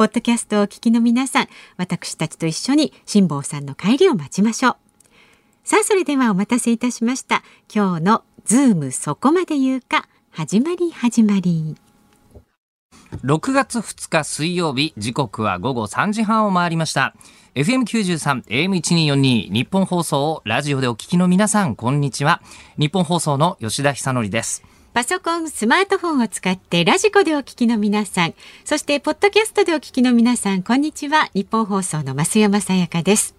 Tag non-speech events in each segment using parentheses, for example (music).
ポッドキャストをお聞きの皆さん、私たちと一緒に辛坊さんの帰りを待ちましょう。さあ、それではお待たせいたしました。今日のズームそこまで言うか、始まり始まり。6月2日水曜日、時刻は午後3時半を回りました。FM93、AM1242、ニッポン放送をラジオでお聞きの皆さん、こんにちは。ニッポン放送の吉田尚記です。パソコン、スマートフォンを使ってラジコでお聞きの皆さん、そしてポッドキャストでお聞きの皆さん、こんにちは。ニッポン放送の増山さやかです。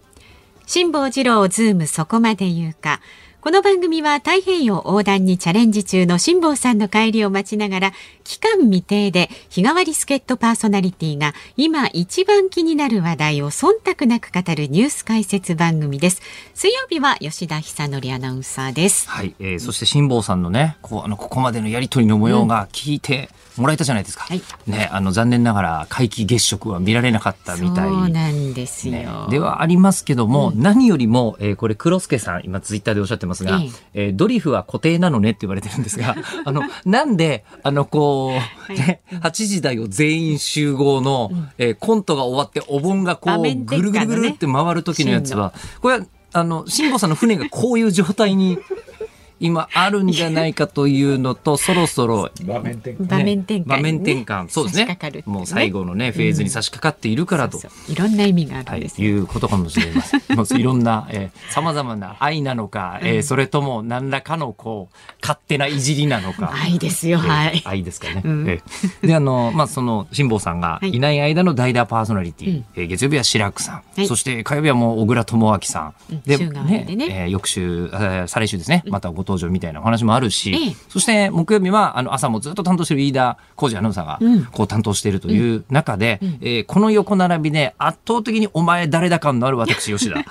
辛坊治郎ズームそこまで言うか。この番組は太平洋横断にチャレンジ中の辛坊さんの帰りを待ちながら期間未定で日替わり助っ人パーソナリティが今一番気になる話題を忖度なく語るニュース解説番組です。水曜日は吉田久典アナウンサーです。はい、えー、そして辛坊さんのねこうあのここまでのやり取りの模様が聞いて、うんもらえたじゃないですか。はい、ね、あの残念ながら皆既月食は見られなかったみたい。そうなんですよ。ね、ではありますけども、うん、何よりも、えー、これ黒助さん今ツイッターでおっしゃってますが、えー、ドリフは固定なのねって言われてるんですが、(laughs) あのなんであのこう、ね、8時台を全員集合の、うん、えー、コントが終わってお盆がこう、ね、ぐるぐるぐるって回る時のやつは、これはあの辛坊さんの船がこういう状態に今あるんじゃないかというのと、(laughs) そろそろ、場面転換。場面転換、場面転換。そうですね。もう最後のね、フェーズに差し掛かっているからと。いろんな意味があるんです、はい、いうことかもしれません。(laughs) いろんな、えー、様々な愛なのか、えー、それとも何らかのこう、勝手ないじりなのか。愛ですよ、はい。愛ですかね。うん、えー、で、あの、まあ、その、辛坊さんがいない間の代打パーソナリティ、え、はい、月曜日は白くさん、はい、そして火曜日はもう小倉智昭さん。で、ね、ねえー、翌週、再来週ですね、またご登場みたいなお話ももあるし、ええ、そして木曜日はあの朝もずっと担当している飯田浩二アナウンサーがこう担当しているという中で、うん、えー、この横並びで圧倒的にお前誰だ感のある私 (laughs) 吉田。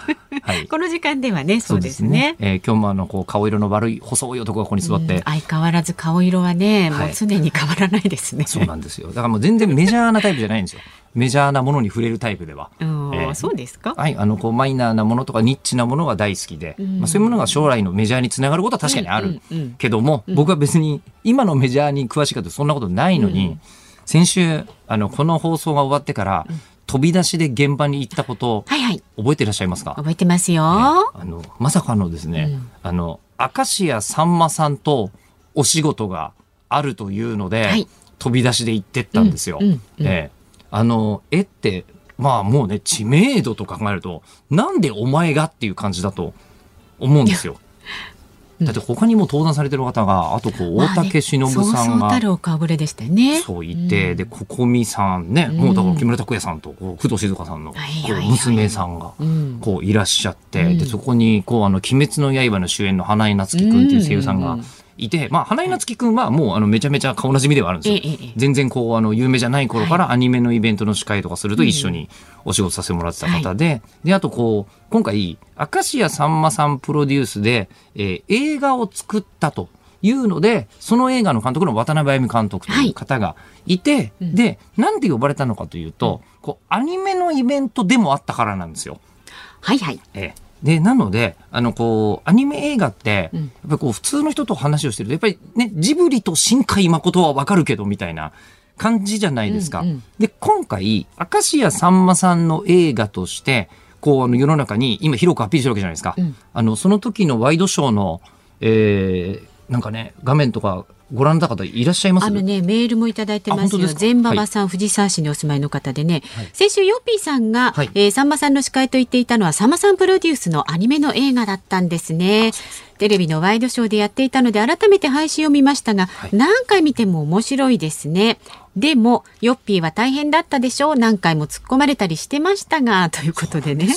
はい、この時間ではねそうですね。すねえー、今日もあのこう顔色の悪い細い男がここに座って、うん、相変わらず顔色はね、もう常に変わらないですね。そうなんですよ。だからもう全然メジャーなタイプじゃないんですよ。メジャーなものに触れるタイプでは。えー、そうですか？はい、あの、こう、マイナーなものとかニッチなものが大好きで、うん、まあ、そういうものが将来のメジャーにつながることは確かにある。けども、うん。うん、僕は別に今のメジャーに詳しいかとそんなことないのに、うん、先週、あの、この放送が終わってから、飛び出しで現場に行ったことを、はいはい、覚えていらっしゃいますか？覚えてますよ、あの、まさかのですね、あの、明石家さんまさんとお仕事があるというので、はい、飛び出しで行ってったんですよ。えあの、絵って、まあもうね、知名度と考えると、なんでお前がっていう感じだと思うんですよ。だって他にも登壇されてる方が、あとこう、大竹しのぶさんが、そうたるでしたよね。そう言って、で、ここみさんね、もうだから木村拓哉さんと、こう、工藤静香さんの、こう、娘さんが、こう、いらっしゃって、で、そこに、こう、あの、鬼滅の刃の主演の花井夏樹君っていう声優さんが、いて、まあ、花井夏樹くんはもうあのめちゃめちゃ顔なじみではあるんですよ。全然こうあの有名じゃない頃からアニメのイベントの司会とかすると一緒にお仕事させてもらってた方で、で、あとこう、今回、明石家さんまさんプロデュースで、えー、映画を作ったと。いうので、その映画の監督の渡辺あゆみ監督という方がいて、はいうん、で、なんで呼ばれたのかというと、こう、アニメのイベントでもあったからなんですよ。はいはい。ええで、なので、あの、こう、アニメ映画って、やっぱりこう、普通の人と話をしてると、やっぱりね、ジブリと新海誠はわかるけど、みたいな感じじゃないですか。うんうん、で、今回、明石家さんまさんの映画として、こう、あの、世の中に今広くアピールしてるわけじゃないですか。うん、あの、その時のワイドショーの、えー、なんかね、画面とか、ご覧の方いらっしゃいます？あのね、メールもいただいてますよ。全馬場さん、はい、藤沢市にお住まいの方でね、はい、先週ヨッピーさんが、はい、えー、さんまさんの司会と言っていたのは、さんまさんプロデュースのアニメの映画だったんですね。テレビのワイドショーでやっていたので、改めて配信を見ましたが、何回見ても面白いですね。でも、ヨッピーは大変だったでしょう。何回も突っ込まれたりしてましたが、(laughs) ということでね。で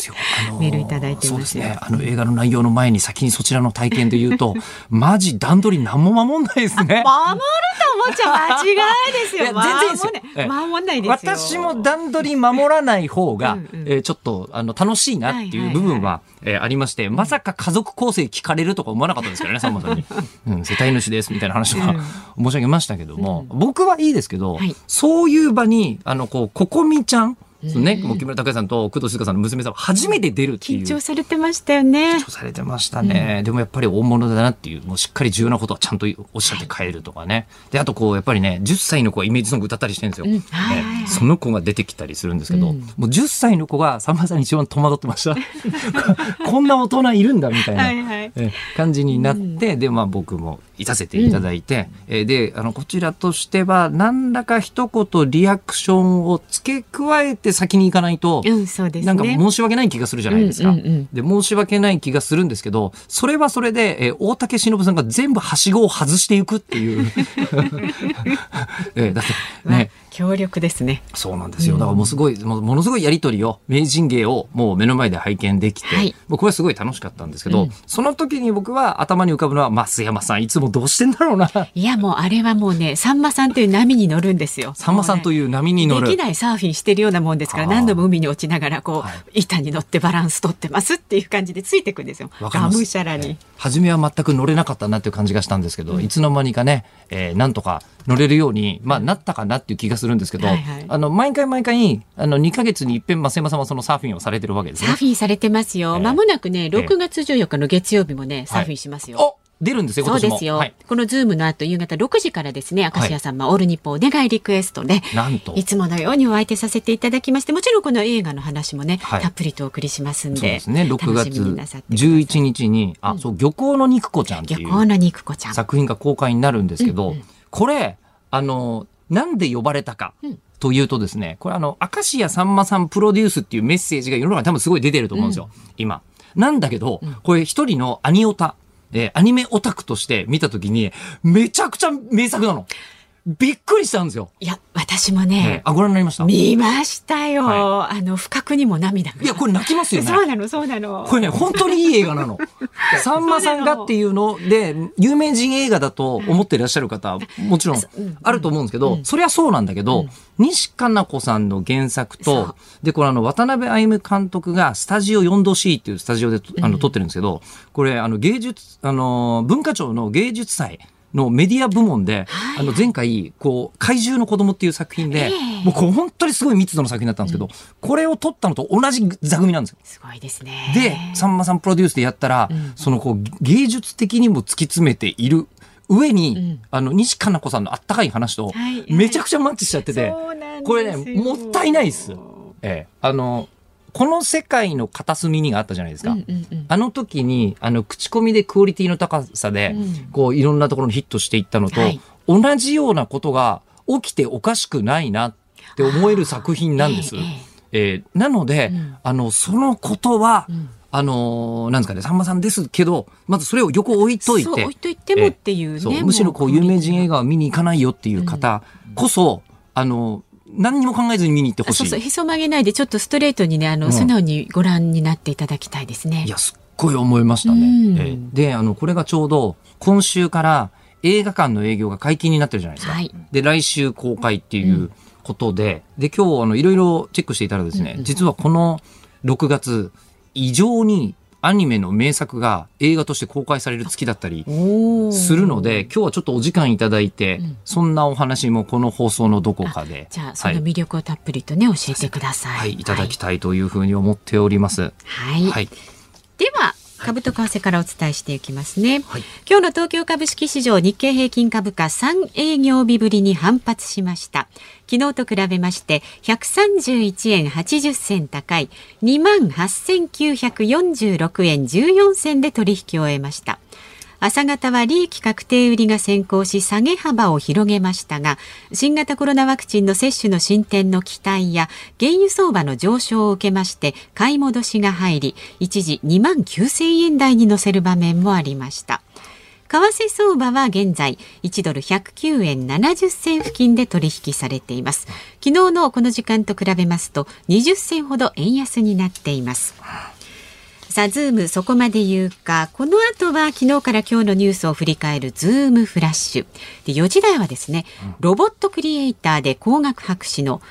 あのー、メールいただいてますね。あの映画の内容の前に先にそちらの体験で言うと、(laughs) マジ段取り何も守んないですね。守ると思っちゃ間違いですよ。全然守んないですよ。私も段取り守らない方が、うんうん、えー、ちょっとあの楽しいなっていう部分は、えありまして、まさか家族構成聞かれるとか思わなかったですからね、(laughs) さんまさんに。うん、世帯主ですみたいな話は、申し上げましたけども、うん、僕はいいですけど、はい、そういう場に、あの、こう、ここみちゃん、そのね、もう木村拓哉さんと工藤静香さんの娘さん初めて出るっていう。緊張されてましたよね。緊張されてましたね。うん、でもやっぱり大物だなっていう、もうしっかり重要なことはちゃんとおっしゃって帰るとかね。で、あとこう、やっぱりね、10歳の子がイメージソング歌ったりしてるんですよ。うんはいはいはい、その子が出てきたりするんですけど、うん、もう10歳の子がさんまさんに一番戸惑ってました。(laughs) こんな大人いるんだみたいな、はいはい、感じになって、で、まあ僕もいさせていただいて、うん、で、あの、こちらとしては、何らか一言リアクションを付け加えて先に行かないと、うんそうですね、なんか申し訳ない気がするじゃないですか、うんうんうん。で、申し訳ない気がするんですけど、それはそれで、えー、大竹しのぶさんが全部はしごを外していくっていう。(laughs) えー、だってね、(laughs) 強力ですね。そうなんですよ。だからもうすごい、もものすごいやりとりを、名人芸をもう目の前で拝見できて、はい、もうこれはすごい楽しかったんですけど、うん、その時に僕は頭に浮かぶのは、増山さん、いつもどうしてんだろうな。いや、もうあれはもうね、さんまさんという波に乗るんですよ。さんまさんという波に乗る。できないサーフィンしてるようなもんですから、何度も海に落ちながら、こう、はい、板に乗ってバランス取ってますっていう感じでついてくんですよ。がむしゃらに。初めは全く乗れなかったなっていう感じがしたんですけど、うん、いつの間にかね、えー、なんとか乗れるように、まあ、なったかなっていう気がするんですけど、はいはい、あの、毎回毎回、あの、2か月に一遍、増山さんはそのサーフィンをされてるわけですね。サーフィンされてますよ。ま、えー、もなくね、6月14日の月曜日もね、サーフィンしますよ。はい出るんですよ、そうですよ。はい、このズームの後、夕方6時からですね、明石家さんま、はい、オールニッポンお願いリクエストで、なんと。いつものようにお相手させていただきまして、もちろんこの映画の話もね、はい、たっぷりとお送りしますんで。そうですね、6月11日に、あ、そう、漁港の肉子ちゃんっていう。漁港の肉子ちゃん。作品が公開になるんですけど、うんうん、これ、あの、なんで呼ばれたか。というとですね、これあの、明石家さんまさんプロデュースっていうメッセージが世の中に多分すごい出てると思うんですよ、うん、今。なんだけど、これ一人のアニオタ、えー、アニメオタクとして見たときに、めちゃくちゃ名作なの。びっくりしたんですよ。いや、私もね、あ、ご覧になりました？見ましたよ。はい、あの、不覚にも涙いや、これ泣きますよね。そうなの、そうなの。これね、本当にいい映画なの。(laughs) さんまさんがっていうので、有名人映画だと思っていらっしゃる方、もちろんあると思うんですけど、それはそうなんだけど、西加奈子さんの原作と、で、これあの、渡辺歩監督がスタジオ 4°C っていうスタジオであの撮ってるんですけど、これあの、芸術、あの、文化庁の芸術祭、のメディア部門で、はい、あの前回、こう、怪獣の子供っていう作品で、えー、もうこう本当にすごい密度の作品だったんですけど、うん、これを撮ったのと同じ座組なんですよ。すごいですね。で、さんまさんプロデュースでやったら、うん、そのこう、芸術的にも突き詰めている上に、うん、あの、西加奈子さんのあったかい話と、めちゃくちゃマッチしちゃってて、はい、これね、もったいないです。ええ。あの、この世界の片隅にがあったじゃないですか。うんうんうん、あの時に、あの、口コミでクオリティの高さで、うん、こう、いろんなところにヒットしていったのと、はい、同じようなことが起きておかしくないなって思える作品なんです。えー、えー、なので、うん、あの、そのことは、うんあのー、なんですかね、さんまさんですけど、まずそれを横置いといて。置いといてもっていうね。むしろこう、有名人映画を見に行かないよっていう方こそ、あの、何にも考えずに見に行ってほしい。そうそう、へそ曲げないで、ちょっとストレートにね、あの、うん、素直にご覧になっていただきたいですね。いや、すっごい思いましたね。うん、えー、で、あの、これがちょうど、今週から映画館の営業が解禁になってるじゃないですか。はい、で、来週公開っていうことで、うん、で、今日、あの、いろいろチェックしていたらですね、うんうん、実はこの6月、異常にアニメの名作が映画として公開される月だったりするので、今日はちょっとお時間いただいて、うん、そんなお話もこの放送のどこかで。じゃあ、その魅力をたっぷりとね、はい、教えてください。はい、いただきたいというふうに思っております。はい。はい、では、株と為替からお伝えしていきますね、はい、今日の東京株式市場日経平均株価3営業日ぶりに反発しました。昨日と比べまして131円80銭高い2万8946円14銭で取引を終えました朝方は利益確定売りが先行し下げ幅を広げましたが新型コロナワクチンの接種の進展の期待や原油相場の上昇を受けまして買い戻しが入り一時2万9000円台に乗せる場面もありました。為替相場は現在1ドル109円70銭付近で取引されています。昨日のこの時間と比べますと20銭ほど円安になっています。さあ、ズームそこまで言うか、この後は昨日から今日のニュースを振り返るズームフラッシュ。で、4時台はですね、ロボットクリエイターで工学博士の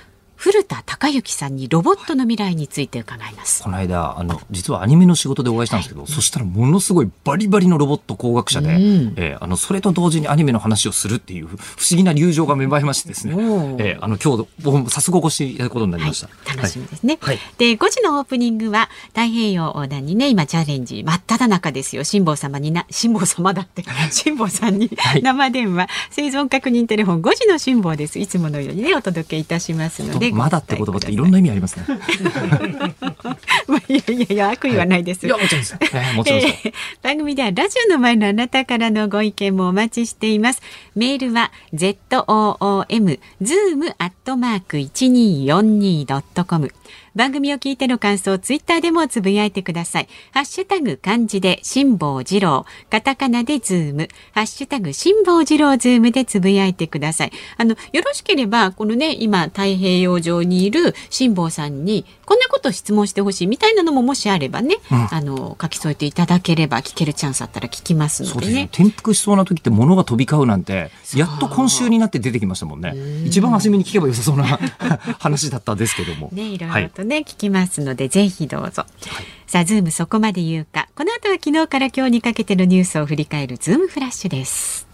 古田孝之さんにロボットの未来について伺います。この間、あの、実はアニメの仕事でお会いしたんですけど、はい、そしたらものすごいバリバリのロボット工学者で、うん、えー、あの、それと同時にアニメの話をするっていう (laughs) 不思議な流情が芽生えましてですね、えー、あの、今日、僕早速お越しいただくことになりました。はい、楽しみですね。はい、で、5時のオープニングは、太平洋横断にね、今チャレンジ真っ只中ですよ。辛坊様にな、辛坊様だって、辛坊さんに生電話、生存確認テレフォン5時の辛坊です。いつものようにね、お届けいたしますので。まだって言葉っていろんな意味ありますね。(laughs) まあ、いやいやいや悪意はないです。いやもちろんです。(laughs) えー、もちろんです、えー、番組ではラジオの前のあなたからのご意見もお待ちしています。メールは z o o m zoom アットマーク一二四二ドットコム。番組を聞いての感想、ツイッターでもつぶやいてください。ハッシュタグ漢字で辛坊治郎、カタカナでズーム、ハッシュタグ辛坊治郎ズームでつぶやいてください。あの、よろしければ、このね、今、太平洋上にいる辛坊さんに、こんなこと質問してほしいみたいなのももしあればね、うん、あの、書き添えていただければ聞けるチャンスあったら聞きますのでね。転覆しそうな時って物が飛び交うなんて、やっと今週になって出てきましたもんね。一番初めに聞けばよさそうな (laughs) 話だったんですけども。ね、いろいろとね、はい、聞きますのでぜひどうぞ、はい、さあズームそこまで言うか。この後は昨日から今日にかけてのニュースを振り返るズームフラッシュです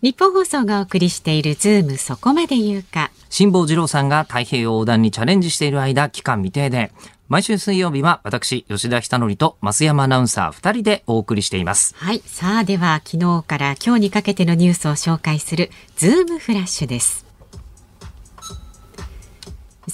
ニッポン放送がお送りしているズームそこまで言うか。辛坊治郎さんが太平洋横断にチャレンジしている間期間未定で。毎週水曜日は私吉田尚記と増山アナウンサー2人でお送りしています。はいさあでは昨日から今日にかけてのニュースを紹介するズームフラッシュです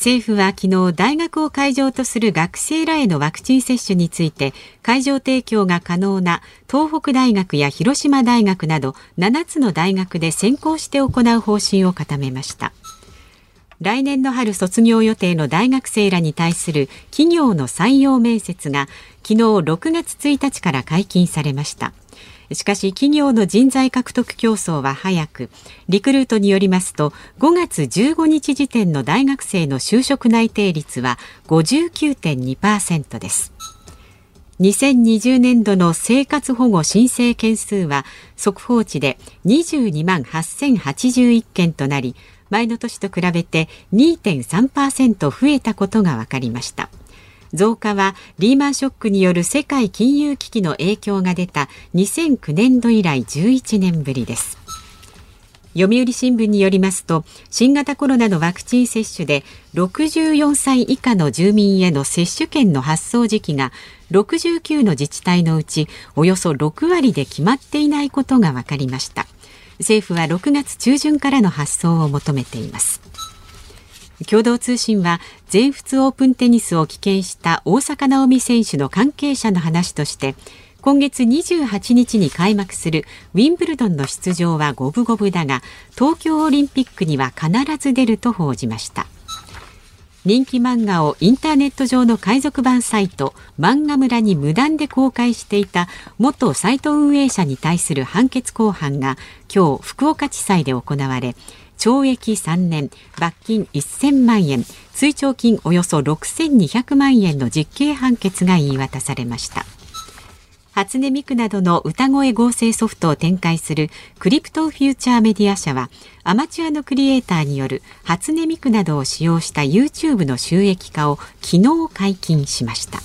政府は昨日大学を会場とする学生らへのワクチン接種について会場提供が可能な東北大学や広島大学など7つの大学で先行して行う方針を固めました。来年の春卒業予定の大学生らに対する企業の採用面接が昨日6月1日から解禁されました。しかし企業の人材獲得競争は早く。リクルートによりますと5月15日時点の大学生の就職内定率は59.2%です。2020年度の生活保護申請件数は速報値で22万8081件となり前の年と比べて2.3%増えたことが分かりました。増加はリーマンショックによる世界金融危機の影響が出た2009年度以来11年ぶりです。読売新聞によりますと新型コロナのワクチン接種で64歳以下の住民への接種券の発送時期が69の自治体のうちおよそ6割で決まっていないことが分かりました。政府は6月中旬からの発送を求めています。共同通信は全仏オープンテニスを棄権した大坂なおみ選手の関係者の話として今月28日に開幕するウィンブルドンの出場は五分五分だが東京オリンピックには必ず出ると報じました。人気漫画をインターネット上の海賊版サイト漫画村に無断で公開していた元サイト運営者に対する判決公判が今日福岡地裁で行われ懲役3年罰金1000万円追徴金およそ6200万円の実刑判決が言い渡されました。初音ミクなどの歌声合成ソフトを展開するクリプトフューチャーメディア社はアマチュアのクリエイターによる初音ミクなどを使用した YouTube の収益化を昨日解禁しました。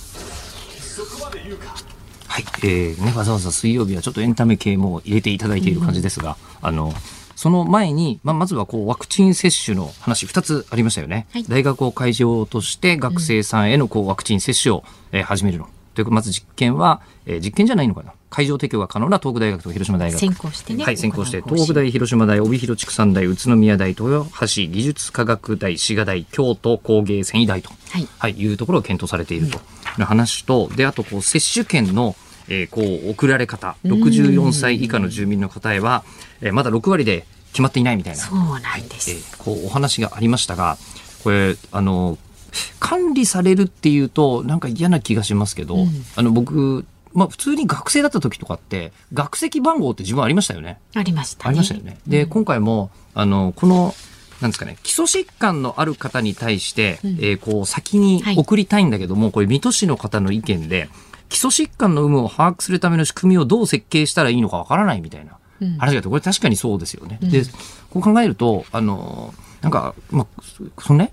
はい、えーね、わざわざ水曜日はちょっとエンタメ系も入れていただいている感じですが、うん、あのその前に、まあ、まずはこうワクチン接種の話2つありましたよね、はい、大学を会場として学生さんへのこうワクチン接種を、えー、始めるの。というかまず実験は、えー、実験じゃないのかな。会場提供が可能な東北大学と広島大学。先行してね。はい先行して。東北大広島大帯広畜産大宇都宮大豊橋技術科学大滋賀大京都工芸繊維大と、はい。はい、いうところを検討されていると。いう話とであとこう接種券のえー、こう送られ方。64歳以下の住民の方へは、えー、まだ6割で決まっていないみたいな。そうなんです、はい、えー、こうお話がありましたがこれあの管理されるっていうとなんか嫌な気がしますけど、うん、あの僕まあ普通に学生だった時とかって学籍番号って自分ありましたよね。ありました、ね、ありましたよね。で、うん、今回もあのこのなんですかね、基礎疾患のある方に対して、うん、えー、こう先に送りたいんだけども、はい、これ水戸市の方の意見で基礎疾患の有無を把握するための仕組みをどう設計したらいいのかわからないみたいな話があって、これ確かにそうですよね。うん、で、こう考えると、あの、なんか、まあ、そのね、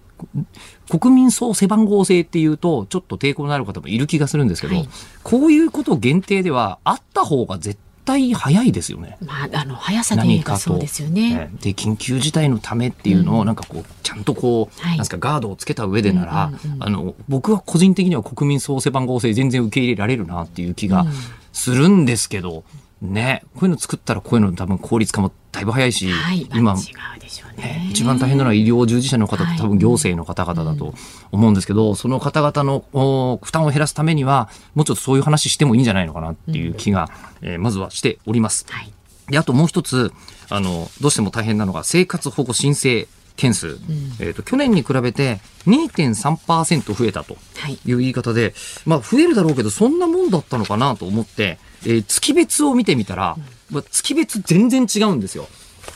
国民総背番号制っていうと、ちょっと抵抗のある方もいる気がするんですけど、はい、こういうこと限定ではあった方が絶対早いですよね。まあ、あの速さで言えばそうですよね。ねで緊急事態のためっていうのをなんかこう、ちゃんとこう、はい、なんすかガードをつけた上でなら、うんうんうん、あの僕は個人的には国民総背番号制全然受け入れられるなっていう気がするんですけど。うんね、こういうの作ったらこういうの多分効率化もだいぶ早いし、はい、今、ね、一番大変なのは医療従事者の方と多分行政の方々だと思うんですけど、はいうん、その方々の負担を減らすためには、もうちょっとそういう話してもいいんじゃないのかなっていう気が、うん、えー、まずはしております。はい、であともう一つあの、どうしても大変なのが生活保護申請件数、うん、えーと、去年に比べて2.3%増えたとい。う言い方で、はい、まあ、増えるだろうけどそんなもんだったのかなと思って、えー、月別を見てみたら、まあ、月別全然違うんですよ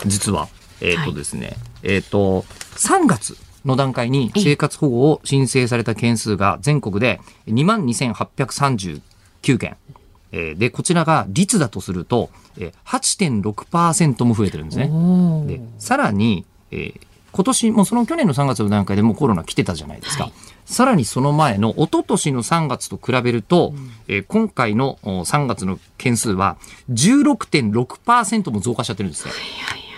実は。えっ、ー、とですね、はい、えっ、ー、と3月の段階に生活保護を申請された件数が全国で2万2839件。えー、で、こちらが率だとすると、えー、8.6%も増えてるんですね。で、さらに、えー、今年もその去年の3月の段階でもコロナ来てたじゃないですか。はい、さらにその前の一昨年の3月と比べると、うん、えー、今回の3月の件数は16.6%も増加しちゃってるんですね。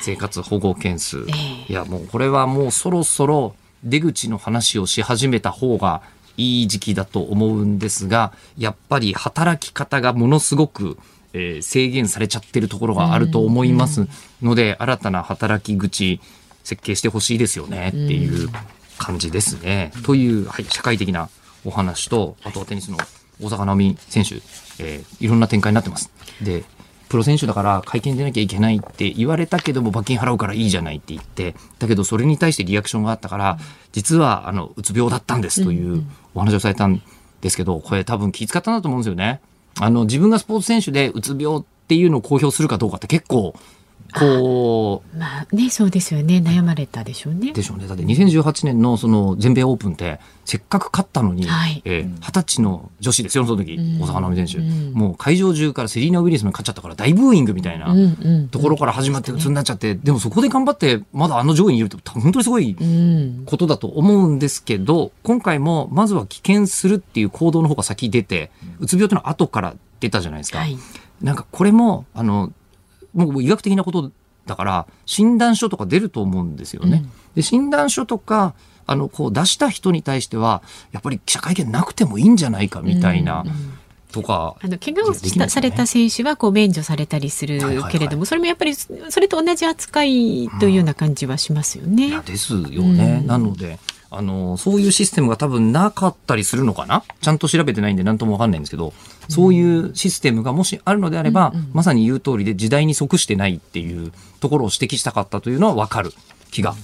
生活保護件数、えー。いや、もうこれはもうそろそろ出口の話をし始めた方がいい時期だと思うんですが、やっぱり働き方がものすごくえー、制限されちゃってるところがあると思いますので、新たな働き口設計してほしいですよねっていう感じですね。うん、という、はい、社会的なお話と、あとはテニスの大坂なおみ選手、えー、いろんな展開になってます。で、プロ選手だから会見出なきゃいけないって言われたけども罰金払うからいいじゃないって言って、だけどそれに対してリアクションがあったから、実はあのうつ病だったんですというお話をされたんですけど、これ多分気遣ったんだと思うんですよね。あの自分がスポーツ選手でうつ病っていうのを公表するかどうかって結構こう。まあねそうですよね。悩まれたでしょうね。でしょうね。だって2018年のその全米オープンってせっかく勝ったのに二十、はい。えー、歳の女子ですよその時、うん、大坂なおみ選手、うん、もう会場中からセリーナ・ウィリスに勝っちゃったから大ブーイングみたいなところから始まって鬱になっちゃって、でもそこで頑張ってまだあの上位にいるって本当にすごいことだと思うんですけど、今回もまずは棄権するっていう行動の方が先出てうつ病っていうのは後から出たじゃないですか。はい、なんかこれもあのもう医学的なことだから診断書とか出ると思うんですよね。うん、で診断書とかあのこう出した人に対してはやっぱり記者会見なくてもいいんじゃないかみたいな。うんうんとかあの怪我をした、ね、された選手はこう免除されたりするけれども、それもやっぱりそれと同じ扱いというような感じはしますよね。うん、ですよね。うん、なのであの、そういうシステムが多分なかったりするのかな？ちゃんと調べてないんで何ともわかんないんですけど、そういうシステムがもしあるのであれば、うんうん、まさに言う通りで時代に即してないっていうところを指摘したかったというのはわかる気が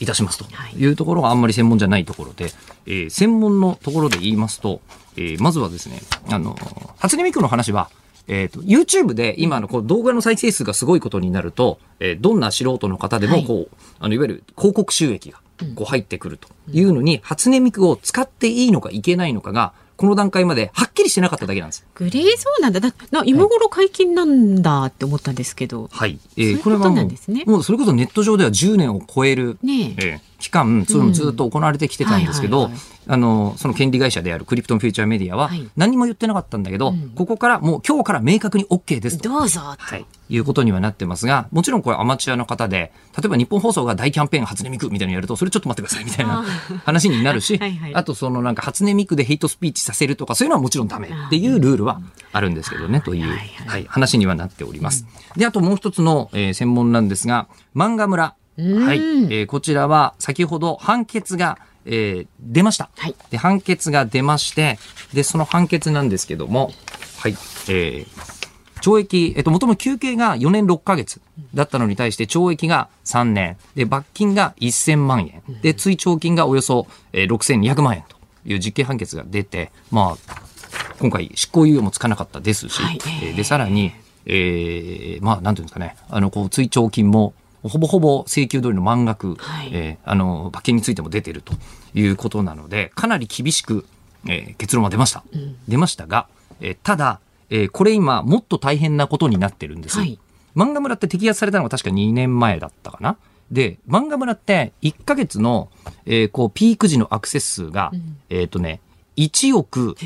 いたしますと。い。うところがあんまり専門じゃないところで、えー、専門のところで言いますと、えー、まずはですね、あの、初音ミクの話は、えっ、ー、と、YouTube で今のこう動画の再生数がすごいことになると、えー、どんな素人の方でもこう、はい、あの、いわゆる広告収益がこう入ってくるというのに、初音ミクを使っていいのかいけないのかが、この段階まではっきりしてなかっただけなんです。グレーゾーンなんだ。だな今頃解禁なんだって思ったんですけど。はい。えー、これはもう、ね、もうそれこそネット上では10年を超える、ねえー、期間、それもずっと行われてきてたんですけど、あの、その権利会社であるクリプトンフューチャーメディアは、何も言ってなかったんだけど、はいここからもう今日から明確に OK ですと。どうぞはい。いうことにはなってますが、もちろんこれアマチュアの方で、例えばニッポン放送が大キャンペーン初音ミクみたいなのやると、それちょっと待ってくださいみたいな話になるし、(laughs) はいはい、あとそのなんか初音ミクでヘイトスピーチさせるとか、そういうのはもちろんダメっていうルールはあるんですけどね、という、はい、話にはなっております。で、あともう一つの、えー、専門なんですが、漫画村。はい、えー、こちらは先ほど判決が、えー、出ました、はい、で判決が出ましてでその判決なんですけどもはい。えー、懲役、えっと、もとも休刑が4年6ヶ月だったのに対して懲役が3年、で、罰金が1000万円、で、追徴金がおよそ6200万円という実刑判決が出て、まあ、今回執行猶予もつかなかったですし、はい、で、さらに、えー、まあ、なんていうんですかね、あの、こう、追徴金も、ほぼほぼ請求通りの満額、はい、えー、あの、罰金についても出ているということなので、かなり厳しく、えー、結論は出ました。うん、出ましたが、えー、ただ、えー、これ今、もっと大変なことになってるんです。はい、漫画村って摘発されたのが確か2年前だったかな。で、漫画村って1ヶ月の、えー、こう、ピーク時のアクセス数が、うん、えっ、とね、1億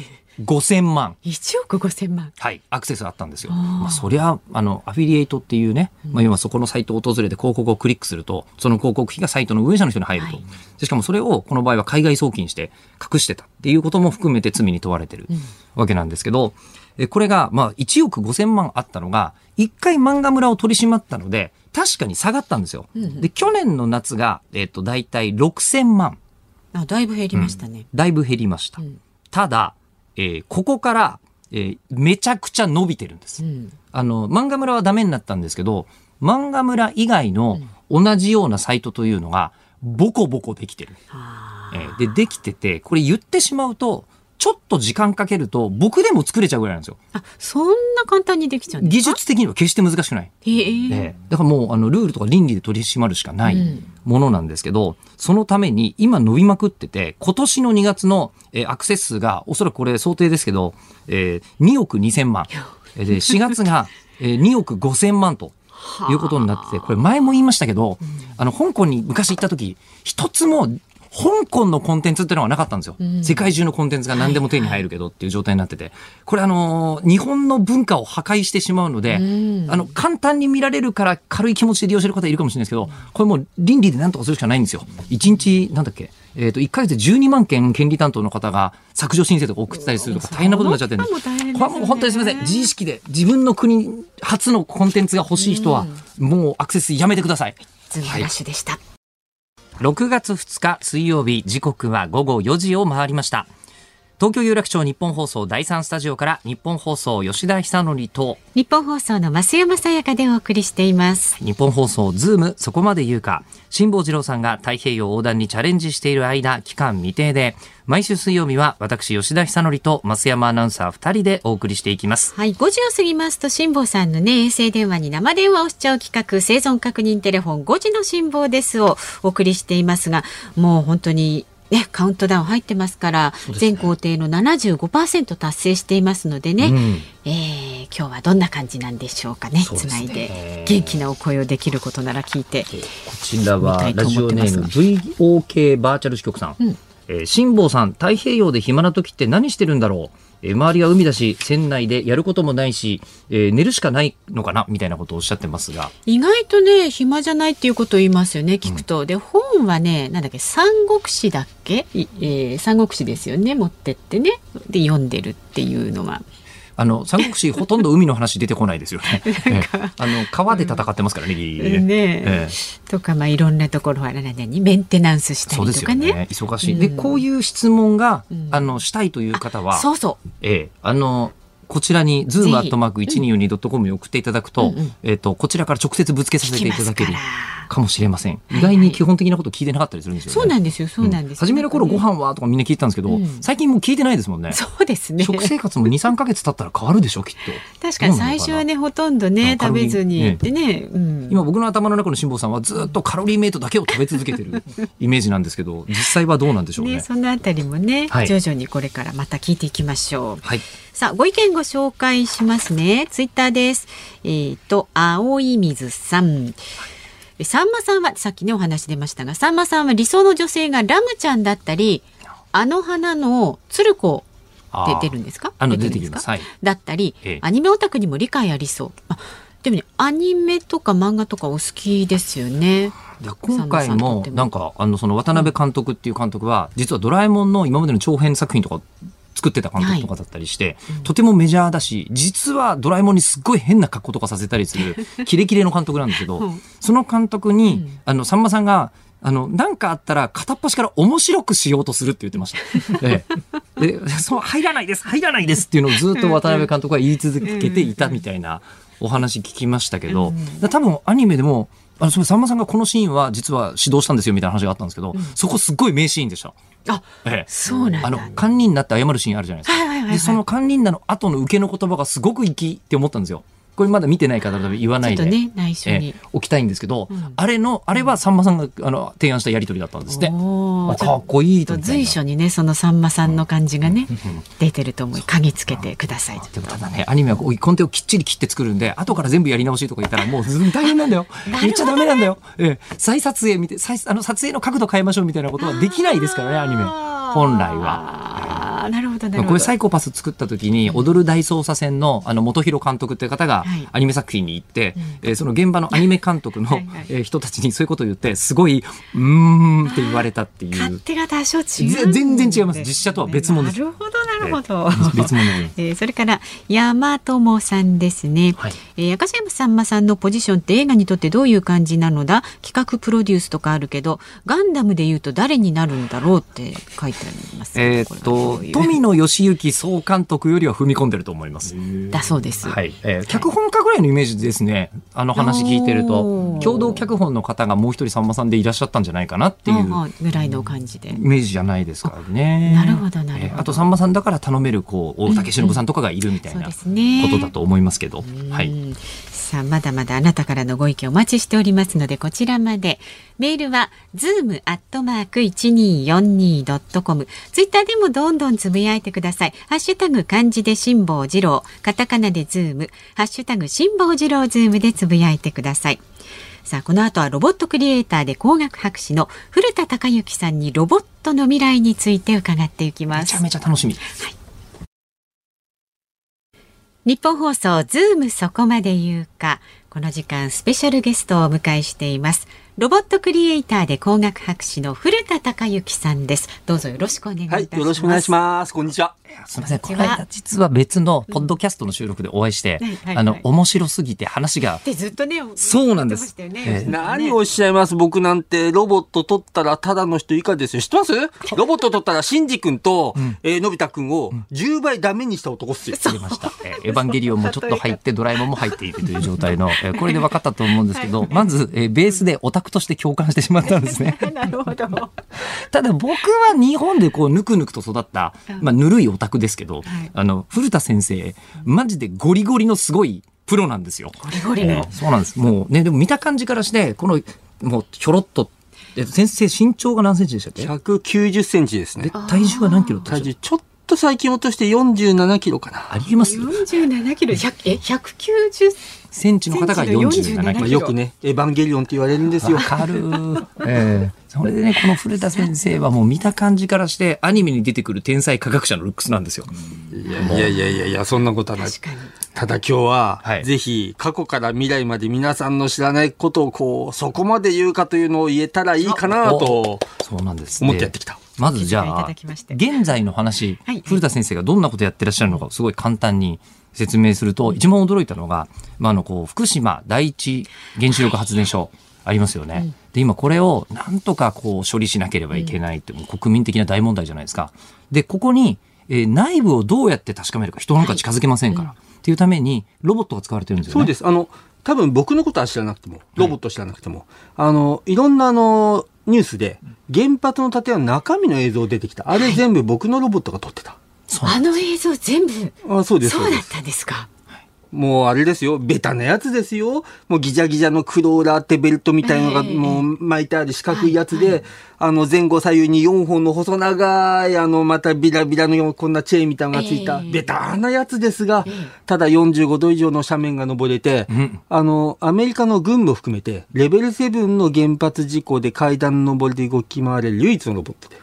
5000万。1億5000万。はい、アクセスあったんですよ。まあ、そりゃ、あの、アフィリエイトっていうね、まあ、要はそこのサイトを訪れて広告をクリックすると、その広告費がサイトの運営者の人に入ると。はい、しかもそれを、この場合は海外送金して隠してたっていうことも含めて罪に問われてるわけなんですけど、うん、これが、まあ、1億5000万あったのが、1回漫画村を取り締まったので、確かに下がったんですよ。うん、で、去年の夏が、えっ、と、大体6000万。あ、だいぶ減りましたね。うん、だいぶ減りました。ただ、えー、ここから、えー、めちゃくちゃ伸びてるんです。うん、あの、漫画村はダメになったんですけど、漫画村以外の同じようなサイトというのが、ボコボコできてる。うん、えー、で、できてて、これ言ってしまうと、と時間かけると僕でも作れちゃうぐらいなんですよ。あ、そんな簡単にできちゃうん技術的には決して難しくない。えー、えー、だからもうあのルールとか倫理で取り締まるしかないものなんですけど、うん、そのために今伸びまくってて、今年の2月の、えー、アクセス数がおそらくこれ想定ですけど、えー、2億2000万。で、4月が、えー、2億5000万と。いうことになってて、これ前も言いましたけど、あの、香港に昔行った時、一つも香港のコンテンツっていうのはなかったんですよ、うん、世界中のコンテンツが何でも手に入るけどっていう状態になってて、これあの日本の文化を破壊してしまうので、うん、あの簡単に見られるから軽い気持ちで利用してる方いるかもしれないですけどこれもう倫理で何とかするしかないんですよ。1日なんだっけ？えっ、ー、と、1ヶ月12万件権利担当の方が削除申請とか送ってたりするとか大変なことになっちゃってるんで、これはもう本当にすみません。自意識で自分の国発のコンテンツが欲しい人は、もうアクセスやめてください。ズームフラッシュでした。はい6月2日水曜日時刻は午後4時を回りました。東京有楽町ニッポン放送第三スタジオからニッポン放送吉田尚記とニッポン放送の増山さやかでお送りしています。ニッポン放送ズームそこまで言うか。辛坊治郎さんが太平洋横断にチャレンジしている間期間未定で毎週水曜日は私吉田久典と増山アナウンサー2人でお送りしていきます。はい5時を過ぎますと辛坊さんのね衛星電話に生電話をしちゃう企画生存確認テレフォン5時の辛坊ですをお送りしていますがもう本当にね、カウントダウン入ってますから、ね、全工程の75%達成していますのでね、うん、えー、今日はどんな感じなんでしょうかねつないで元気なお声をできることなら聞いてこちらはラジオネーム VOK バーチャル支局さん、うん。えー、辛坊さん、太平洋で暇な時って何してるんだろう？えー、周りは海だし、船内でやることもないし、えー、寝るしかないのかなみたいなことをおっしゃってますが。意外とね、暇じゃないっていうことを言いますよね、聞くと。うん、で、本はね、なんだっけ、三国志だっけ、えー、三国志ですよね、持ってってね。で、読んでるっていうのは。あの三国志ほとんど海の話出てこないですよね。(laughs) あの川で戦ってますからね。うん、ね、えー、とかまあいろんなところは何メンテナンスしたりとかね。ね忙しい。でこういう質問が、あのしたいという方は、そうそう。ええー、あのこちらにズームアットマーク一二四二ドットコムに送っていただくと、うんうん、えっ、ー、とこちらから直接ぶつけさせていただけるかもしれません。意外に基本的なこと聞いてなかったりするんですよ、ね、そうなんですよ、そうなんです、うん、初めの頃ご飯はとかみんな聞いてたんですけど、うん、最近もう聞いてないですもんね。そうですね。食生活も二三ヶ月経ったら変わるでしょきっと。確かに最初はねほとんどね食べずにねでね、うん、今僕の頭の中の辛坊さんはずっとカロリーメイトだけを食べ続けてる (laughs) イメージなんですけど、実際はどうなんでしょうね。ねそのあたりもね、はい、徐々にこれからまた聞いていきましょう。はい。さあ、ご意見ご紹介しますね。ツイッターです。えっ、ー、と、青い水さん。さんまさんは、さっきね、お話出ましたが、さんまさんは理想の女性がラムちゃんだったり、あの花の鶴子で出るんですか？あの出てきます、はい、だったり、ええ、アニメオタクにも理解ありそう。あでもね、アニメとか漫画とかお好きですよね。今回もなんかあのその渡辺監督っていう監督は実は「ドラえもん」の今までの長編作品とか作ってた監督とかだったりして、はい。とてもメジャーだし、実はドラえもんにすっごい変な格好とかさせたりする、(laughs) キレキレの監督なんですけど、その監督に、あの、さんまさんが、あの、なんかあったら片っ端から面白くしようとするって言ってました。(laughs) ええ、で、そう、入らないです、入らないですっていうのをずっと渡辺監督は言い続けていたみたいなお話聞きましたけど、多分アニメでも、あの、それさんまさんがこのシーンは実は指導したんですよみたいな話があったんですけど、そこすっごい名シーンでした。あ、ええ、そうなんあの、堪忍になって謝るシーンあるじゃないですか。はいはいはいはい、で、その堪忍なの後の受けの言葉がすごく粋って思ったんですよ。これまだ見てない方は言わないで、ね、内緒に、え置きたいんですけど、うん、あれのあれはさんまさんがあの提案したやり取りだったんですね。かっこいいと随所にねそのさんまさんの感じがね、出てると思い嗅ぎつけてください。でもただねアニメはコンテをきっちり切って作るんで後から全部やり直しとか言ったらもう (laughs) 大変なんだよ。言っちゃダメなんだよ。ええ、再撮影見て再あの撮影の角度変えましょうみたいなことはできないですからねアニメ。本来は。なるほどこれサイコパス作った時に、踊る大捜査線のあの元弘監督っていう方がアニメ作品に行って、はい、えー、その現場のアニメ監督の (laughs) はい、えー、人たちにそういうことを言ってすごい「うん」って言われたっていう。勝手が多少違う、全然違います。実写とは別物です。なるほどなるほど、別物 (laughs) えー、それから山友さんですね、はい、えー、赤山さんまさんのポジションって映画にとってどういう感じなのだ？企画プロデュースとかあるけどガンダムで言うと誰になるんだろうって書いてあります、えー、っと富野義行総監督よりは踏み込んでると思います。(laughs) だそうです。はい。えー、脚本家ぐらいのイメージですね。あの話聞いてると、共同脚本の方がもう一人さんまさんでいらっしゃったんじゃないかなっていうぐらいの感じで。イメージじゃないですからね。なるほどなるほど。えー、あとさんまさんだから頼めるこう大竹しのぶさんとかがいるみたいなことだと思いますけど。はい。さあ、まだまだあなたからのご意見お待ちしておりますので、こちらまで。メールは、zoom アットマーク 1242.com。ツイッターでもどんどんつぶやいてください。ハッシュタグ漢字で辛坊治郎、カタカナでズーム、ハッシュタグ辛坊治郎ズームでつぶやいてください。さあ、この後はロボットクリエイターで工学博士の古田貴之さんにロボットの未来について伺っていきます。めちゃめちゃ楽しみ。はいニッポン放送ズームそこまで言うかこの時間スペシャルゲストをお迎えしていますロボットクリエイターで工学博士の古田貴之さんです。どうぞよろしくお願いいたします。はい、よろしくお願いします。こんにちは。すみません、この間実は別のポッドキャストの収録でお会いして、うん、あの、面白すぎて話が。でずっとね、そうなんです。何をおっしゃいます？僕なんてロボット取ったらただの人以下ですよ。知ってます？(laughs) ロボット取ったらシンジ君と、うん、えー、のび太君を10倍ダメにした男っすよ。知りました。えー、エヴァンゲリオンもちょっと入って、ドラえもんも入っているという状態の、(laughs) えー、これで分かったと思うんですけど、まず、えー、ベースでオタクとして共感してしまったんですね。(laughs) なるほど。ただ僕は日本でこうぬくぬくと育った、まあぬるいオタクですけど、はい、あの古田先生マジでゴリゴリのすごいプロなんですよ。ゴリゴリの。そうなんです。もうねでも見た感じからしてこのもうひょろっと先生身長が何センチでしたっけ？190センチですね。体重は何キロ？体重ちょっと最近落として47キロかな。ありえます。47キロ、100え190センチの方が47キロ。よくね、エヴァンゲリオンって言われるんですよ。わかる。ええー、それでね、この古田先生はもう見た感じからしてアニメに出てくる天才科学者のルックスなんですよ。いやいやいやいや、そんなことはない。ただ今日は、はい、ぜひ過去から未来まで皆さんの知らないことをこう、そこまで言うかというのを言えたらいいかなと。そうなんです、ね、思ってやってきた。まずじゃあ、現在の話、はい、古田先生がどんなことやってらっしゃるのか、すごい簡単に説明すると、一番驚いたのが、まあ、あの、こう、福島第一原子力発電所、ありますよね。で、今これをなんとかこう処理しなければいけないって、もう国民的な大問題じゃないですか。で、ここに、えー、内部をどうやって確かめるか、人なんか近づけませんから。っていうために、ロボットが使われてるんですよね。そうです。あの、多分僕のことは知らなくても、ロボット知らなくても、はい、あの、いろんなあの、ニュースで、原発の建屋の中身の映像出てきた。あれ全部僕のロボットが撮ってた。あの映像全部あそうですそうだったんですか？もうあれですよ、ベタなやつですよ。もうギザギザのクローラーってベルトみたいのがもう巻いてある四角いやつで、あの前後左右に4本の細長い、あのまたビラビラのこんなチェーンみたいなのがついた、ベタなやつですが、ただ45度以上の斜面が登れて、あの、アメリカの軍も含めて、レベル7の原発事故で階段登りで動き回れる唯一のロボットで。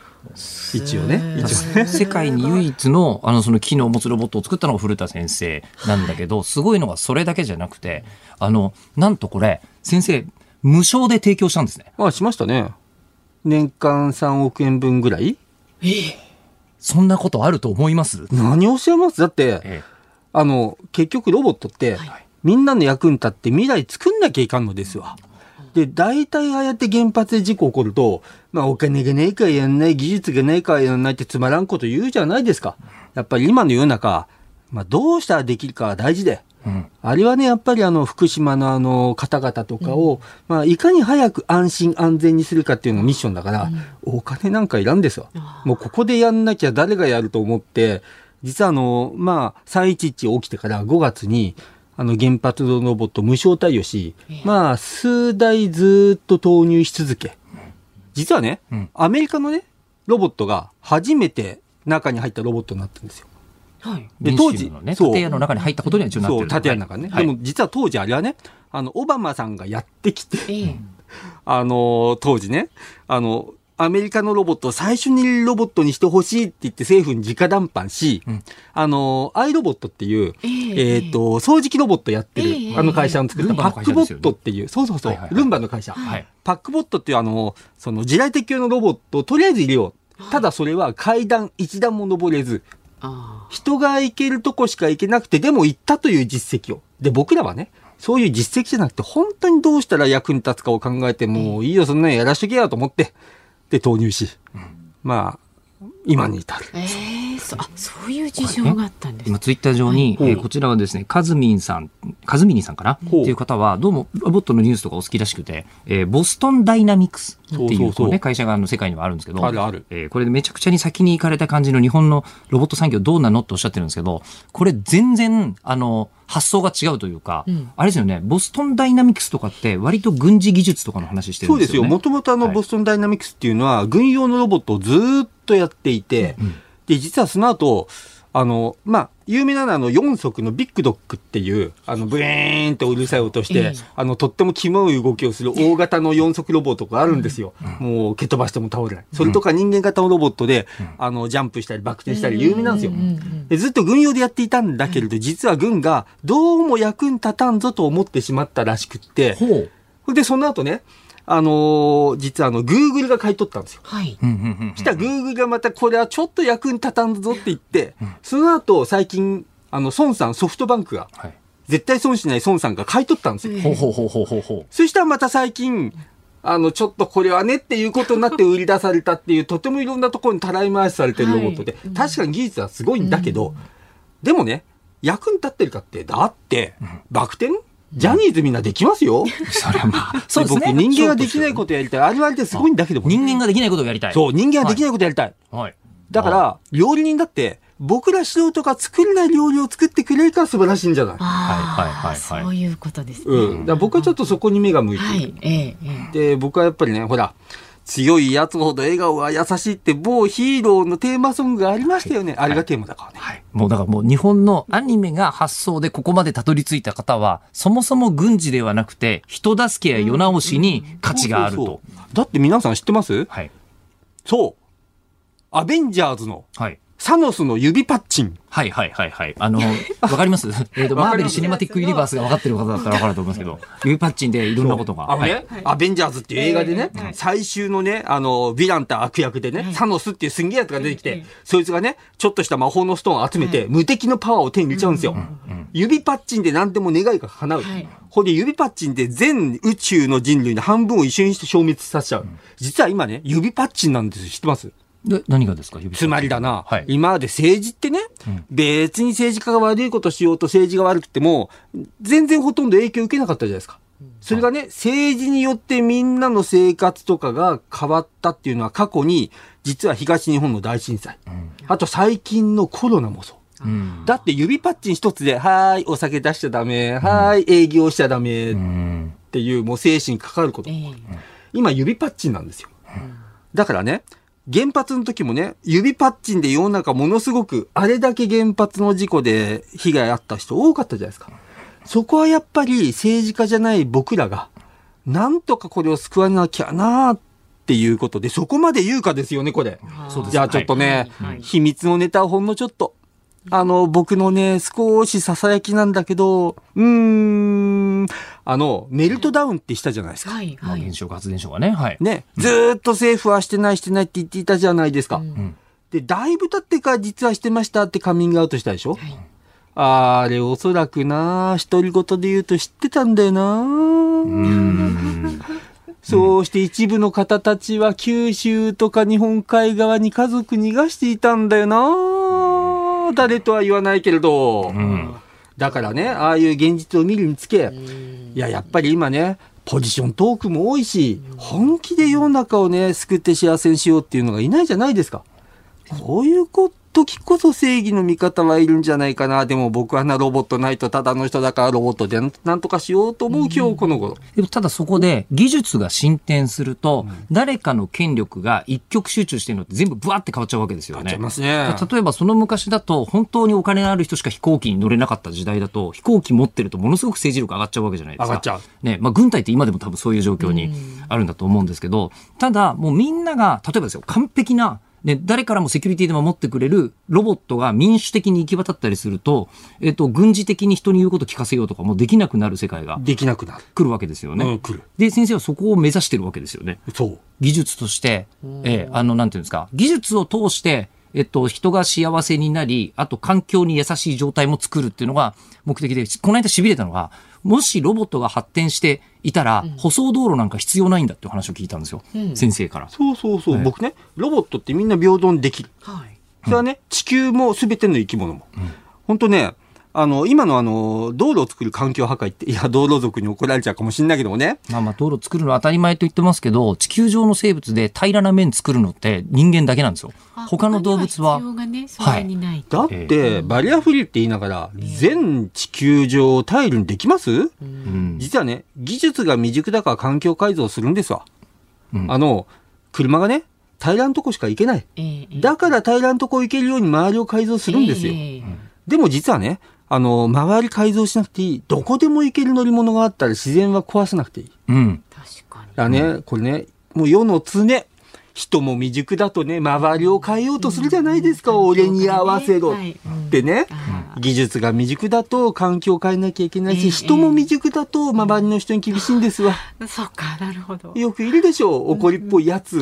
一応ね。一応ね。世界に唯一のあのその機能を持つロボットを作ったのが古田先生なんだけど、すごいのがそれだけじゃなくてあのなんとこれ先生無償で提供したんですね。あしましたね。年間3億円分ぐらい？ええ。そんなことあると思います？何をおっしゃいます？だって、ええ、あの結局ロボットって、はい、みんなの役に立って未来作んなきゃいかんのですわで、大体ああやって原発で事故起こると、まあお金がねえからやんない、技術がないからやんないってつまらんこと言うじゃないですか。やっぱり今の世の中、まあどうしたらできるかは大事で。うん、あれはね、やっぱりあの、福島のあの、方々とかを、うん、まあ、いかに早く安心安全にするかっていうのがミッションだから、うん、お金なんかいらんですよ。もうここでやんなきゃ誰がやると思って、実はあの、まあ、311起きてから5月に、あの原発のロボット無償対応し、まあ、数台ずっと投入し続け、実はね、うん、アメリカのね、ロボットが初めて中に入ったロボットになったんですよ。はい、で当時、ね、建屋の中に入ったことには一応なってるそう建屋の中ね、はい、でも実は当時あれはねあのオバマさんがやってきて、え (laughs) ー、あの当時ねあのアメリカのロボットを最初にロボットにしてほしいって言って政府に直談判し、うん、あの、アイロボットっていう、えー、えー、と、掃除機ロボットやってる、えー、あの会社を作ったパックボットっていう、そうそうそう、はいはいはい、ルンバの会社、はい、パックボットっていうあの、その地雷適用のロボットをとりあえず入れよう。ただそれは階段一段も登れず、人が行けるとこしか行けなくて、でも行ったという実績を。で、僕らはね、そういう実績じゃなくて、本当にどうしたら役に立つかを考えて、もういいよ、そんなのやらしとけよと思って、で投入し、うん、まあ今に至る。えー、そあそういう事情があったんです、今ツイッター上に、はい、えー、こちらはですねカズミンさんカズミニさんかなっていう方はどうもロボットのニュースとかお好きらしくて、えー、ボストンダイナミクスっていうこう、ね、会社があの世界にはあるんですけどあるある、えー、これでめちゃくちゃに先に行かれた感じの日本のロボット産業どうなのっておっしゃってるんですけどこれ全然あの発想が違うというか、うん、あれですよね、ボストンダイナミクスとかって割と軍事技術とかの話してるんですよね。そうですよ。もともとあの、ボストンダイナミクスっていうのは、軍用のロボットをずっとやっていて、うん、で、実はその後、あの、まあ、有名なのはあの4足のビッグドッグっていう、あのブーンとうるさい音して、あのとってもキモい動きをする大型の4足ロボットがあるんですよ。もう蹴飛ばしても倒れない。それとか人間型のロボットで、あのジャンプしたりバク転したり有名なんですよ。でずっと軍用でやっていたんだけれど、実は軍がどうも役に立たんぞと思ってしまったらしくって、で、その後ね、あのー、実はあの、グーグルが買い取ったんですよ。はい。したらグーグルがまたこれはちょっと役に立たんぞって言って、その後最近、あの、孫さん、ソフトバンクが、はい、絶対損しない孫さんが買い取ったんですよ。ほうほうほうほうほうほう。そしたらまた最近、あの、ちょっとこれはねっていうことになって売り出されたっていう、とてもいろんなところにたらい回しされてるロボットで、はい、確かに技術はすごいんだけど、うん、でもね、役に立ってるかって、だって、バク転ジャニーズみんなできますよ。(laughs) それはまあ、そうですね。僕人間ができないことやりたい。あれはってすごいんだけど人間ができないことをやりたい。そう、人間ができないことやりたい。はい。だから、料理人だって、僕ら素人が作れない料理を作ってくれるから素晴らしいんじゃない？はいはいはい、そういうことですね。うん。だ僕はちょっとそこに目が向いてる。はい。ええ。で、僕はやっぱりね、ほら、強いやつほど笑顔は優しいって某ヒーローのテーマソングがありましたよね。あれがテーマだからね。はい。もうだからもう日本のアニメが発想でここまでたどり着いた方は、そもそも軍事ではなくて、人助けや世直しに価値があると。だって皆さん知ってます？はい。そう。アベンジャーズの。はい。サノスの指パッチン。はいはいはいはい。あの、(laughs) わかります？(laughs) えっと、マーベルシネマティックユニバースが分かってる方だったら分かると思いますけど、指パッチンでいろんなことが。あのね、アベンジャーズっていう映画でね、最終のね、あの、ヴィランと悪役でね、サノスっていうすんげえやつが出てきて、そいつがね、ちょっとした魔法のストーンを集めて、無敵のパワーを手に入れちゃうんですよ。指パッチンで何でも願いが叶う。ほんで、指パッチンで全宇宙の人類の半分を一緒にして消滅させちゃう。実は今ね、指パッチンなんですよ。知ってます？で何がですか？つまりだな、はい、今まで政治ってね、うん、別に政治家が悪いことしようと政治が悪くても、全然ほとんど影響を受けなかったじゃないですか。それがね、政治によってみんなの生活とかが変わったっていうのは過去に、実は東日本の大震災、うん、あと最近のコロナもそう。うん、だって指パッチン一つで、はい、お酒出しちゃダメ、はい、営業しちゃダメっていう、もう精神かかること。今指パッチンなんですよ。だからね、原発の時もね、指パッチンで世の中ものすごく、あれだけ原発の事故で被害あった人多かったじゃないですか。そこはやっぱり政治家じゃない僕らが、なんとかこれを救わなきゃなっていうことで、そこまで言うかですよね、これ。じゃあちょっとね、はい。はい、秘密のネタをほんのちょっと、あの、僕のね、少し囁きなんだけど、うーん、あの、メルトダウンってしたじゃないですか。はい、はい。原子力発電所がね、はい。ね、ずっと政府はしてないしてないって言っていたじゃないですか。うん、で、だいぶ経ってから実はしてましたってカミングアウトしたでしょ、はい、あれ、おそらくな、独り言で言うと知ってたんだよな。うん。そうして一部の方たちは九州とか日本海側に家族逃がしていたんだよな。誰とは言わないけれど。うんだからね、ああいう現実を見るにつけ、いや、やっぱり今ね、ポジショントークも多いし、本気で世の中をね、救って幸せにしようっていうのがいないじゃないですか。こういうこと時こそ正義の味方はいるんじゃないかな。でも僕はな、ロボットないとただの人だからロボットでなんとかしようと思う今日この頃。でもただそこで技術が進展すると、誰かの権力が一極集中してるのって全部ブワって変わっちゃうわけですよね。ね例えばその昔だと本当にお金のある人しか飛行機に乗れなかった時代だと飛行機持ってるとものすごく政治力上がっちゃうわけじゃないですか。上がっちゃう。ね、まあ軍隊って今でも多分そういう状況にあるんだと思うんですけど、ただもうみんなが、例えばですよ、完璧なで、誰からもセキュリティで守ってくれるロボットが民主的に行き渡ったりすると、えっと、軍事的に人に言うこと聞かせようとかもできなくなる世界が。できなくなる。来るわけですよね。うん、来る。で、先生はそこを目指してるわけですよね。そう。技術として、えー、あの、なんていうんですか、技術を通して、えっと、人が幸せになり、あと環境に優しい状態も作るっていうのが目的で、この間痺れたのが、もしロボットが発展していたら、舗装道路なんか必要ないんだって話を聞いたんですよ、うん、先生から。そうそうそう、はい、僕ね、ロボットってみんな平等にできる。はい、それはね、地球も全ての生き物も。うん、本当ね、あの、今のあの、道路を作る環境破壊って、いや、道路族に怒られちゃうかもしれないけどもね。まあまあ、道路作るのは当たり前と言ってますけど、地球上の生物で平らな面作るのって人間だけなんですよ。他の動物は。ね、はい。だって、バリアフリーって言いながら、全地球上タイルにできます、うん、実はね、技術が未熟だから環境改造するんですわ。うん、あの、車がね、平らんとこしか行けない。えー、だから平らんとこ行けるように周りを改造するんですよ。えー、でも実はね、あの、周り改造しなくていい。どこでも行ける乗り物があったら自然は壊さなくていい。うん。確かに。だね、これね、もう世の常、人も未熟だとね、周りを変えようとするじゃないですか、うん、俺に合わせろってね、うん、技術が未熟だと環境を変えなきゃいけないし、えー、人も未熟だと周りの人に厳しいんですわ。(laughs) そうか、なるほど。よくいるでしょう、怒りっぽいやつ。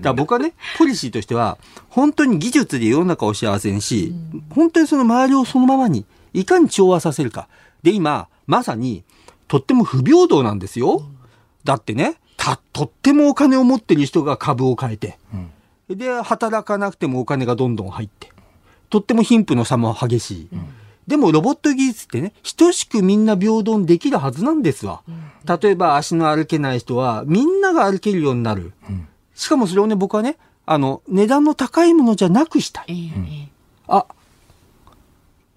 だ僕はね、ポリシーとしては、本当に技術で世の中を幸せにし、本当にその周りをそのままに、いかに調和させるか。で、今、まさに、とっても不平等なんですよ。だってね、た、とってもお金を持ってる人が株を変えて、うん、で、働かなくてもお金がどんどん入って、とっても貧富の差も激しい。うん、でもロボット技術ってね、等しくみんな平等にできるはずなんですわ。うん、例えば足の歩けない人は、みんなが歩けるようになる。しかもそれをね、僕はね、あの、値段の高いものじゃなくしたい。あ、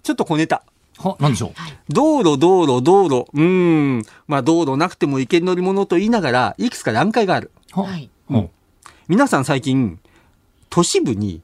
ちょっと小ネタ。は、なんでしょう？道路、道路、道路。うん。まあ、道路なくても行ける乗り物と言いながら、いくつか段階がある。はい。うん。皆さん最近、都市部に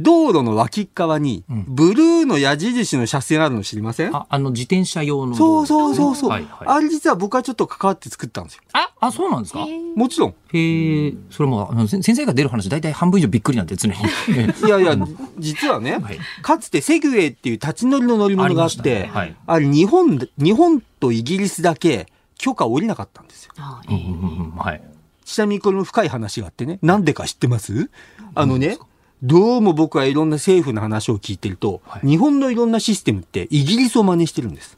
道路の脇側に、ブルーの矢印の車線あるの知りません、あ、あの、自転車用の。そうそうそうそう、はいはい。あれ実は僕はちょっと関わって作ったんですよ。あ、あ、そうなんですか？もちろん。へえ、それも、あの、先生が出る話、大体半分以上びっくりなんて常に。(laughs) いやいや、実はね、(laughs) はい、かつてセグウェイっていう立ち乗りの乗り物があって、あねはい、あれ日本、日本とイギリスだけ許可下りなかったんですよ。はい。ちなみにこれも深い話があってね、なんでか知ってます？あのね、どうも僕はいろんな政府の話を聞いてると、はい、日本のいろんなシステムってイギリスを真似してるんです。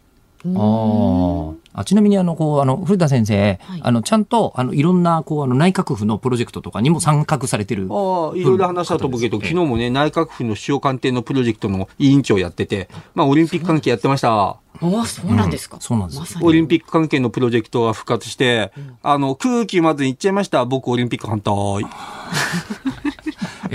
ああちなみにあのこうあの古田先生、はい、あのちゃんとあのいろんなこうあの内閣府のプロジェクトとかにも参画されてるああいろいろ話したと思うけど、昨日もね内閣府の首相官邸のプロジェクトの委員長やってて、まあオリンピック関係やってました。ああ、そうなんですか、うん、そうなんです、ま、オリンピック関係のプロジェクトが復活して、うん、あの、空気まず言っちゃいました。僕、オリンピック反対。(laughs)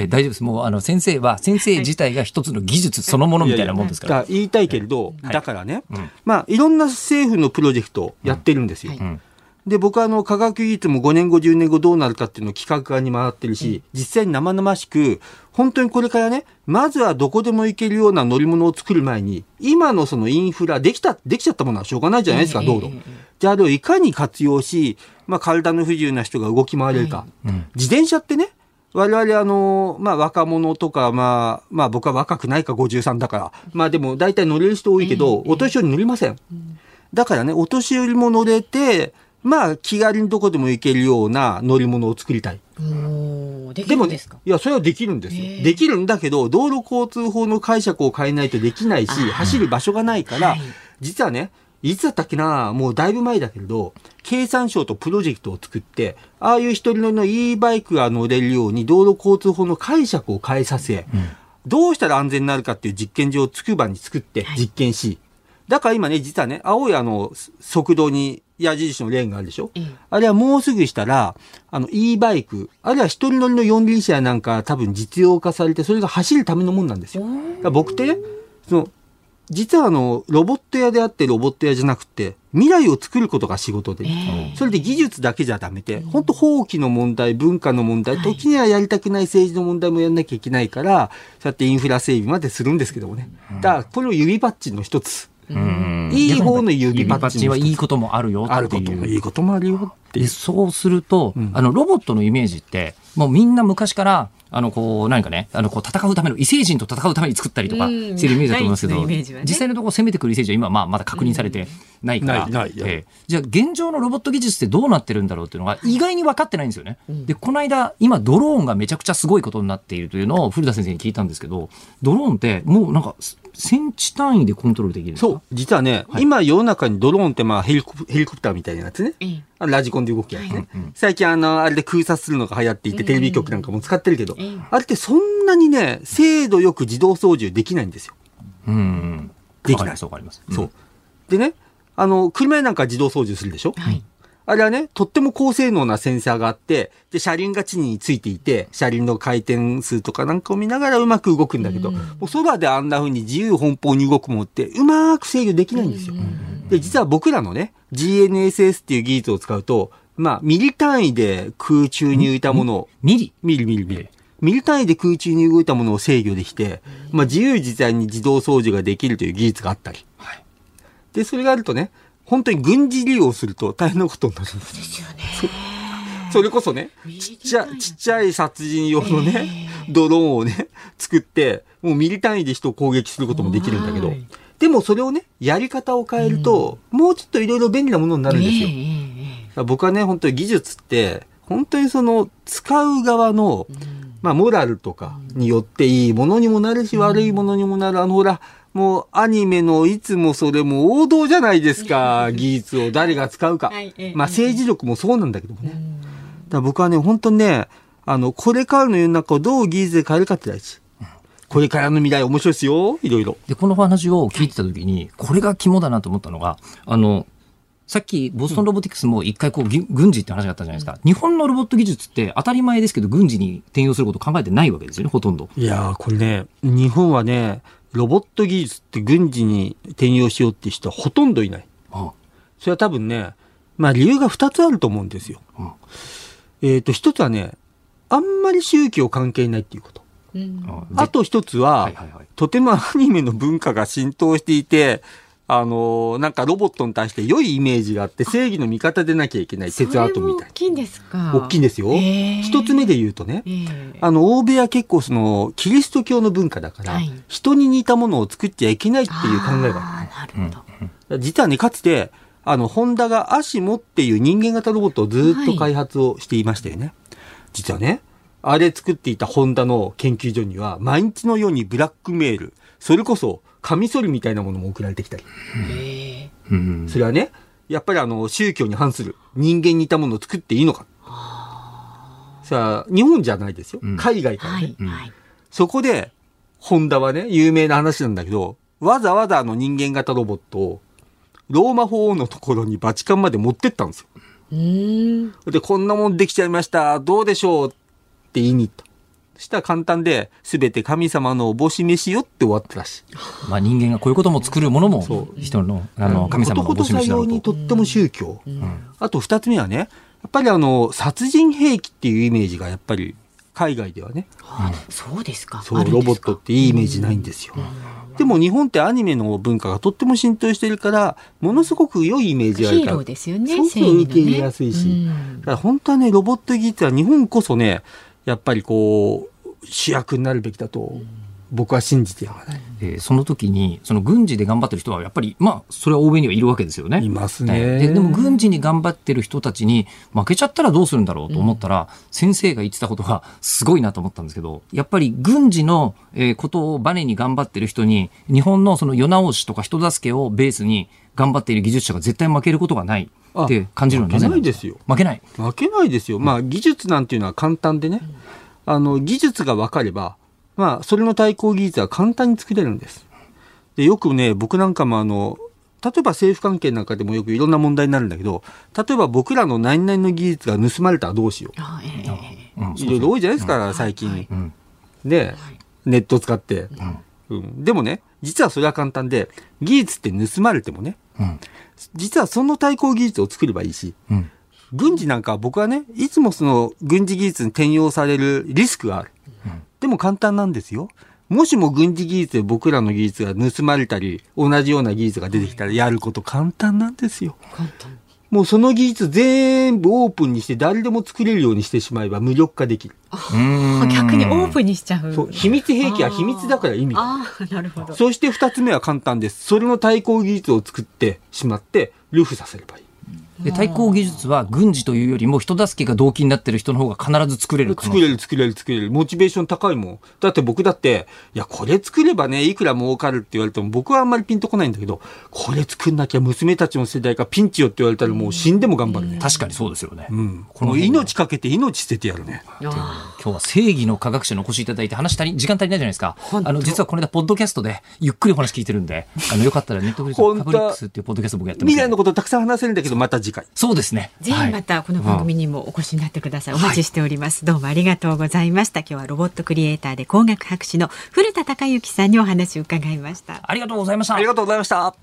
え大丈夫です。もう、あの、先生は、先生自体が一つの技術そのものみたいなもんですから。いやいや言いたいけれど、はい、だからね、うん、まあ、いろんな政府のプロジェクトやってるんですよ。うん。はい。で、僕はあの、科学技術も5年後、10年後どうなるかっていうのを企画側に回ってるし、実際に生々しく、本当にこれからね、まずはどこでも行けるような乗り物を作る前に、今のそのインフラ、できた、できちゃったものはしょうがないじゃないですか、道路。じゃあ、あれをいかに活用し、まあ、体の不自由な人が動き回れるか。自転車ってね、我々あの、まあ若者とか、まあ、まあ僕は若くないか53だから、まあでも大体乗れる人多いけど、お年寄り乗りません。だからね、お年寄りも乗れて、まあ気軽にどこでも行けるような乗り物を作りたい。でもね、いや、それはできるんですよ。できるんだけど、道路交通法の解釈を変えないとできないし、走る場所がないから、実はね、いつだったっけなもうだいぶ前だけれど、経産省とプロジェクトを作って、ああいう一人乗りの e バイクが乗れるように道路交通法の解釈を変えさせ、うん、どうしたら安全になるかっていう実験場をつくばに作って実験し、はい、だから今ね、実はね、青いあの、速道に矢印のレーンがあるでしょ、うん、あれはもうすぐしたら、あの、e バイク、あるいは一人乗りの四輪車なんか多分実用化されて、それが走るためのもんなんですよ。僕ってね、その、実はあの、ロボット屋であってロボット屋じゃなくて、未来を作ることが仕事で、えー、それで技術だけじゃダメで、本当法規の問題、文化の問題、時にはやりたくない政治の問題もやんなきゃいけないから、そうやってインフラ整備までするんですけどもね。だから、これを指パッチンの一つ。いい方の指パッチンはいいこともあるよあることもいいこともあるよってそうすると、うん、あのロボットのイメージってもうみんな昔からあの、こう、何かね、あの、こう、戦うための、異星人と戦うために作ったりとかしてるイメージだと思いますけど、ね、実際のところ攻めてくる異星人は今、まあ、まだ確認されてないから、じゃあ、現状のロボット技術ってどうなってるんだろうっていうのが意外に分かってないんですよね。で、この間、今、ドローンがめちゃくちゃすごいことになっているというのを古田先生に聞いたんですけど、ドローンってもうなんか、センチ単位でコントロールできるそう。実はね、はい、今世の中にドローンってまあヘリコヘリコプターみたいなやつね。うん、ラジコンで動くや。はい、最近あの、あれで空撮するのが流行っていて、テレビ局なんかも使ってるけど、うん、あれってそんなにね、精度よく自動操縦できないんですよ。うん。できない。そうかります。そう。でね、あの、車なんか自動操縦するでしょ？はい。あれはね、とっても高性能なセンサーがあって、で、車輪が地についていて、車輪の回転数とかなんかを見ながらうまく動くんだけど、うん、もう空であんな風に自由奔放に動くものって、うまく制御できないんですよ。で、実は僕らのね、GNSS っていう技術を使うと、まあ、ミリ単位で空中に浮いたものを、ミリ？ミリミリミリ。ミリ単位で空中に動いたものを制御できて、まあ、自由自在に自動操縦ができるという技術があったり。はい、で、それがあるとね、本当に軍事利用すると大変なことになるんです。ですよね。それこそね、ちっちゃ、ちっちゃい殺人用のね、ドローンをね、作って、もうミリ単位で人を攻撃することもできるんだけど、でもそれをね、やり方を変えると、もうちょっといろいろ便利なものになるんですよ。僕はね、本当に技術って、本当にその、使う側の、まあ、モラルとかによっていいものにもなるし、悪いものにもなる。あの、ほら、もうアニメのいつもそれも王道じゃないですか。技術を誰が使うか。まあ政治力もそうなんだけどもね。だ僕はね、本当にね、あの、これからの世の中をどう技術で変えるかって大事。これからの未来面白いですよ。いろいろ。で、この話を聞いてた時に、これが肝だなと思ったのが、あの、さっきボストンロボティクスも一回こう、軍事って話があったじゃないですか。日本のロボット技術って当たり前ですけど、軍事に転用すること考えてないわけですよね、ほとんど。いやこれね、日本はね、ロボット技術って軍事に転用しようって人はほとんどいない。ああそれは多分ね、まあ理由が2つあると思うんですよ。うん、えっ、ー、と、1つはね、あんまり宗教関係ないっていうこと。うん、あと1つは、とてもアニメの文化が浸透していて、あのなんかロボットに対して良いイメージがあって正義の味方でなきゃいけない鉄アートみたい大きいんですか？大きいんですよ。一つ目で言うとね、あの欧米は結構そのキリスト教の文化だから、はい、人に似たものを作っちゃいけないっていう考えがある。なるほど、実はねかつてあのホンダがアシモっていう人間型ロボットをずっと開発をしていましたよね、はい、実はねあれ作っていたホンダの研究所には毎日のようにブラックメールそれこそカミソリみたいなものも送られてきたり。それはね、やっぱりあの、宗教に反する人間に似たものを作っていいのか。さあ、日本じゃないですよ。海外からね。そこで、ホンダはね、有名な話なんだけど、わざわざあの人間型ロボットを、ローマ法王のところにバチカンまで持ってったんですよ。で、こんなもんできちゃいました。どうでしょうって言いに行った。したら簡単で、すべて神様のおぼし飯よって終わったらしい。まあ人間がこういうことも作るものも、人の、あの、神様のおぼし飯だろうと。にとっても宗教。うん、あと二つ目はね、やっぱりあの、殺人兵器っていうイメージがやっぱり海外ではね。はあ、そうですか。そう、ロボットっていいイメージないんですよ。でも日本ってアニメの文化がとっても浸透してるから、ものすごく良いイメージがあるから。ヒーローですよね。そうそう受け入れやすいし。ね、だから本当はね、ロボット技術は日本こそね、やっぱりこう、主役になるべきだと僕は信じてやまない。えー、その時にその軍事で頑張ってる人はやっぱりまあそれは欧米にはいるわけですよね。いますね、ででも軍事に頑張ってる人たちに負けちゃったらどうするんだろうと思ったら、うん、先生が言ってたことがすごいなと思ったんですけどやっぱり軍事の、えー、ことをバネに頑張ってる人に日本のその世直しとか人助けをベースに頑張っている技術者が絶対負けることがないって感じるの負けないですよ。負けない。負けないですよ。まあ技術なんていうのは簡単でね、あの技術が分かればまあ、それの対抗技術は簡単に作れるんです。でよくね、僕なんかもあの、例えば政府関係なんかでもよくいろんな問題になるんだけど、例えば僕らの何々の技術が盗まれたらどうしよう。いろいろ多いじゃないですか、最近。で、ネットを使って。うん、でもね、実はそれは簡単で、技術って盗まれてもね、実はその対抗技術を作ればいいし、軍事なんか僕はね、いつもその軍事技術に転用されるリスクがある。でも簡単なんですよ。もしも軍事技術で僕らの技術が盗まれたり、同じような技術が出てきたらやること簡単なんですよ。簡単。もうその技術全部オープンにして誰でも作れるようにしてしまえば無力化できる。逆にオープンにしちゃう。そう。秘密兵器は秘密だから意味が。ああ、なるほど。そして二つ目は簡単です。それの対抗技術を作ってしまって、ルフさせればいい。で対抗技術は軍事というよりも人助けが動機になってる人の方が必ず作れる作れる作れる作れる。モチベーション高いもん。だって僕だっていやこれ作ればねいくら儲かるって言われても僕はあんまりピンとこないんだけどこれ作んなきゃ娘たちの世代がピンチよって言われたらもう死んでも頑張るね、確かにそうですよね、うん、この命かけて命捨ててやるね。今日は正義の科学者にお越しいただいて話したり時間足りないじゃないですか。あの実はこの間ポッドキャストでゆっくりお話聞いてるんであのよかったらネットフリックスフカボリックスっていうポッドキャスト僕やってます、未来のことたくさん話せるんだけどまた次回そうですねぜひまたこの番組にもお越しになってください。お待ちしております。どうもありがとうございました。今日はロボットクリエイターで工学博士の古田孝之さんにお話を伺いました。ありがとうございました。ありがとうございました。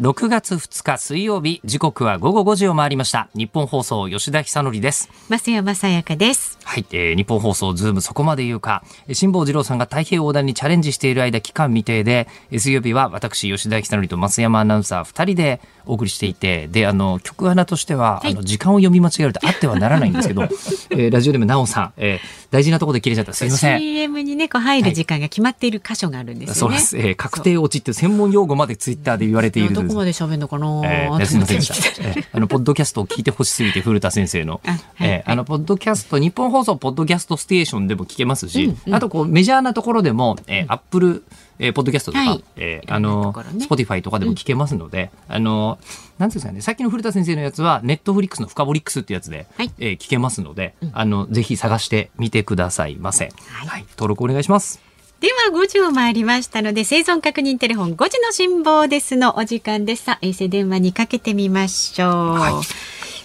6月2日水曜日時刻は午後5時を回りました日本放送吉田久典です増山さやかですはい、えー、日本放送ズームそこまで言うか辛坊治郎さんが太平洋横断にチャレンジしている間期間未定で水曜日は私吉田久典と増山アナウンサー2人でお送りしていてであの曲穴としては、はい、あの時間を読み間違えるとあってはならないんですけど、(laughs) えー、ラジオでもなおさん、えー、大事なところで切れちゃった。すみません。CM にねこう入る時間が決まっている箇所があるんですよね、はい、そうです、えー、確定落ちっていう専門用語までツイッターで言われているどこまで喋るのかな、えー、す。みませんでした、えー、あのポッドキャストを聞いてほしすぎて古田先生の。(laughs) あ、えー、あのポッドキャスト日本放送ポッドキャストステーションでも聞けますし、うんうん、あとこうメジャーなところでも、えー、アップルえー、ポッドキャストとか、はい、えー、あの、スポティファイとかでも聞けますので、うん、あの、なんですかね、さっきの古田先生のやつは、ネットフリックスのフカボリックスってやつで、はい、えー、聞けますので、うん、あの、ぜひ探してみてくださいませ。はい、はい、登録お願いします。では5時を回りましたので生存確認テレフォン5時の辛坊ですのお時間です。さ衛星電話にかけてみましょう、は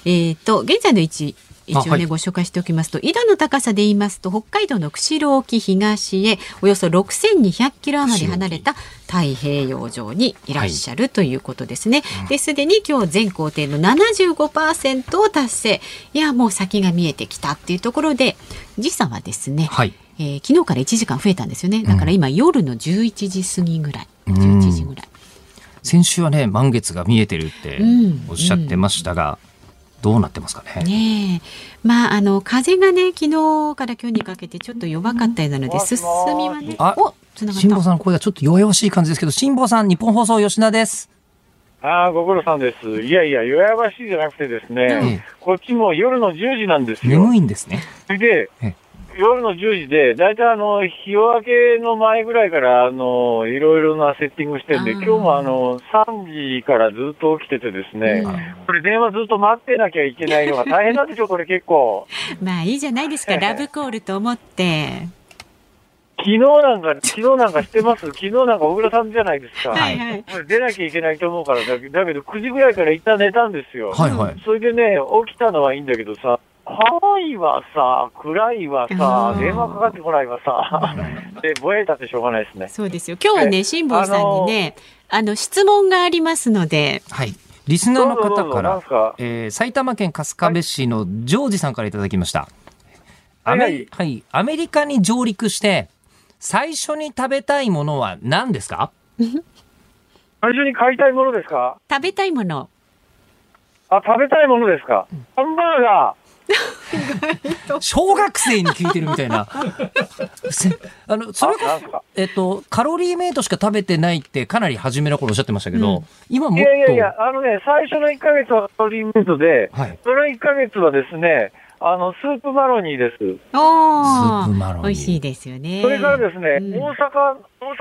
い、えっ、ー、と現在の位置一応ね、はい、ご紹介しておきますと緯度の高さで言いますと北海道の釧路沖東へおよそ6200キロ余り離れた太平洋上にいらっしゃるということですね。はい、ですでに今日全工程の75%を達成。いやもう先が見えてきたっていうところで時差はですね、はい、えー、昨日から1時間増えたんですよね。だから今、夜の11時過ぎぐらい。11時ぐらい。先週はね満月が見えてるっておっしゃってましたが、うんうんどうなってますかね？ねまああの風がね昨日から今日にかけてちょっと弱かったようなので進みはね。あ、辛坊さん声がちょっと弱々しい感じですけど、辛坊さん日本放送吉田です。ああ、ご苦労さんです。いやいや、弱々しいじゃなくてですね、うん、こっちも夜の10時なんですよ。眠いんですね。それで、夜の10時で、大体あの、日夜明けの前ぐらいから、あの、いろいろなセッティングしてるんで、今日もあの、3時からずっと起きててですね、うん、これ電話ずっと待ってなきゃいけないのが大変なんでしょ、これ結構。(laughs) まあいいじゃないですか、ラブコールと思って。昨日なんか、昨日なんかしてます？昨日なんか小倉さんじゃないですか。はいはい。出なきゃいけないと思うからだ、だけど9時ぐらいから一旦寝たんですよ。はいはい。それでね、起きたのはいいんだけどさ、怖いわさ、暗いわさ、電話かかってこないわさ、で、ぼえたってしょうがないですね。そうですよ。今日はね、辛坊さんにね、あの、質問がありますので。はい。リスナーの方から、えー、埼玉県春日部市のジョージさんからいただきました。はい、アメはい、アメリカに上陸して、最初に食べたいものは何ですか？(laughs) 最初に買いたいものですか？食べたいもの。あ、食べたいものですか？ハンバーガー。(laughs) 小学生に聞いてるみたいな。あの、それこえっと、カロリーメイトしか食べてないってかなり初めの頃おっしゃってましたけど、うん、今もっと。いやいやいや、あのね、最初の1ヶ月はカロリーメイトで、はい、その1ヶ月はですね、あの、スープマロニーです。おスープマロニー。美味しいですよね。それからですね、うん、大阪、大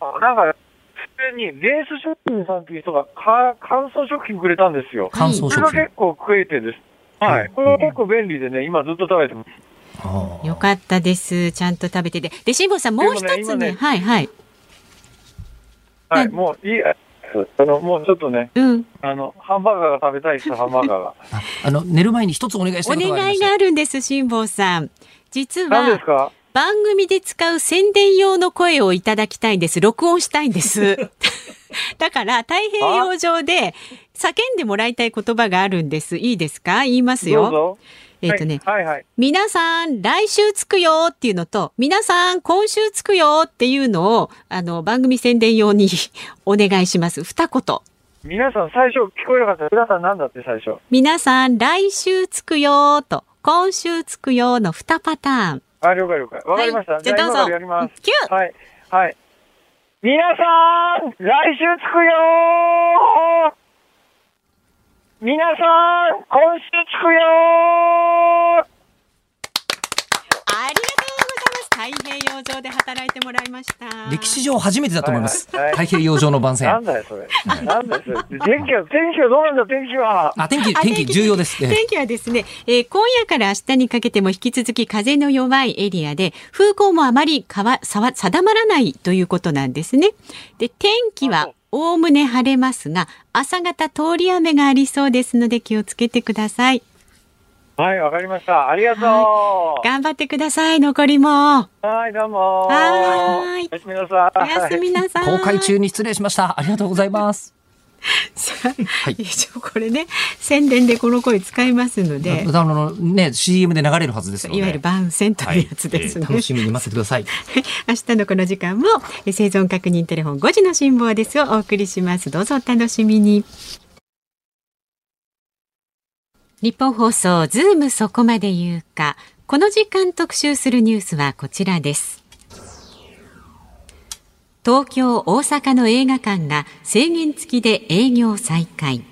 阪、なんか、普通にレース食品さんっていう人がか乾燥食品くれたんですよ。乾燥食品。それが結構食えてです。はい。これは結構便利でね、今ずっと食べてます。よかったです。ちゃんと食べてて。で、辛坊さん、もう一つね、ねはいはい。はい、もういい。あの、もうちょっとね、うん、あの、ハンバーガーが食べたいです、(laughs) ハンバーガーが。あの、寝る前に一つお願いしたいお願いがあるんです、辛坊さん。実は、何ですか？番組で使う宣伝用の声をいただきたいんです。録音したいんです。(laughs) だから、太平洋上で叫んでもらいたい言葉があるんです。いいですか？言いますよ。えっ、ー、とね、はいはいはい、皆さん、来週つくよっていうのと、皆さん、今週つくよっていうのを、あの、番組宣伝用に (laughs) お願いします。二言。皆さん、最初聞こえなかった。皆さん、なんだって最初。皆さん、来週つくよと、今週つくよの二パターン。あ、了解了解。わかりました。はい、じゃあどうぞ。やります。9! はい。はい。皆さん、来週着くよー。皆さん、今週着くよーありがとうございます。太平洋上で働いてもらいました。歴史上初めてだと思います。はいはい、太平洋上の番宣。なんだよ、それ。なんだよ、それ。天気は、天気はどうなんだ、天気は。あ、天気、天気重要です。天気はですね、えー、今夜から明日にかけても引き続き風の弱いエリアで、風向もあまりかわ、さわ、定まらないということなんですね。で、天気は、おおむね晴れますが、朝方通り雨がありそうですので気をつけてください。はい、わかりました。ありがとう、はい、頑張ってください、残りも。はい、どうも。はい。おやすみなさい。おやすみなさい。公開中に失礼しました。ありがとうございます。(laughs) はい、これね宣伝でこの声使いますのであのね CM で流れるはずですいわゆる番宣というやつですね、はいえー、楽しみに待ってください (laughs) 明日のこの時間も生存確認テレフォン5時の辛抱ですをお送りしますどうぞお楽しみに日本放送ズームそこまで言うかこの時間特集するニュースはこちらです東京、大阪の映画館が制限付きで営業再開。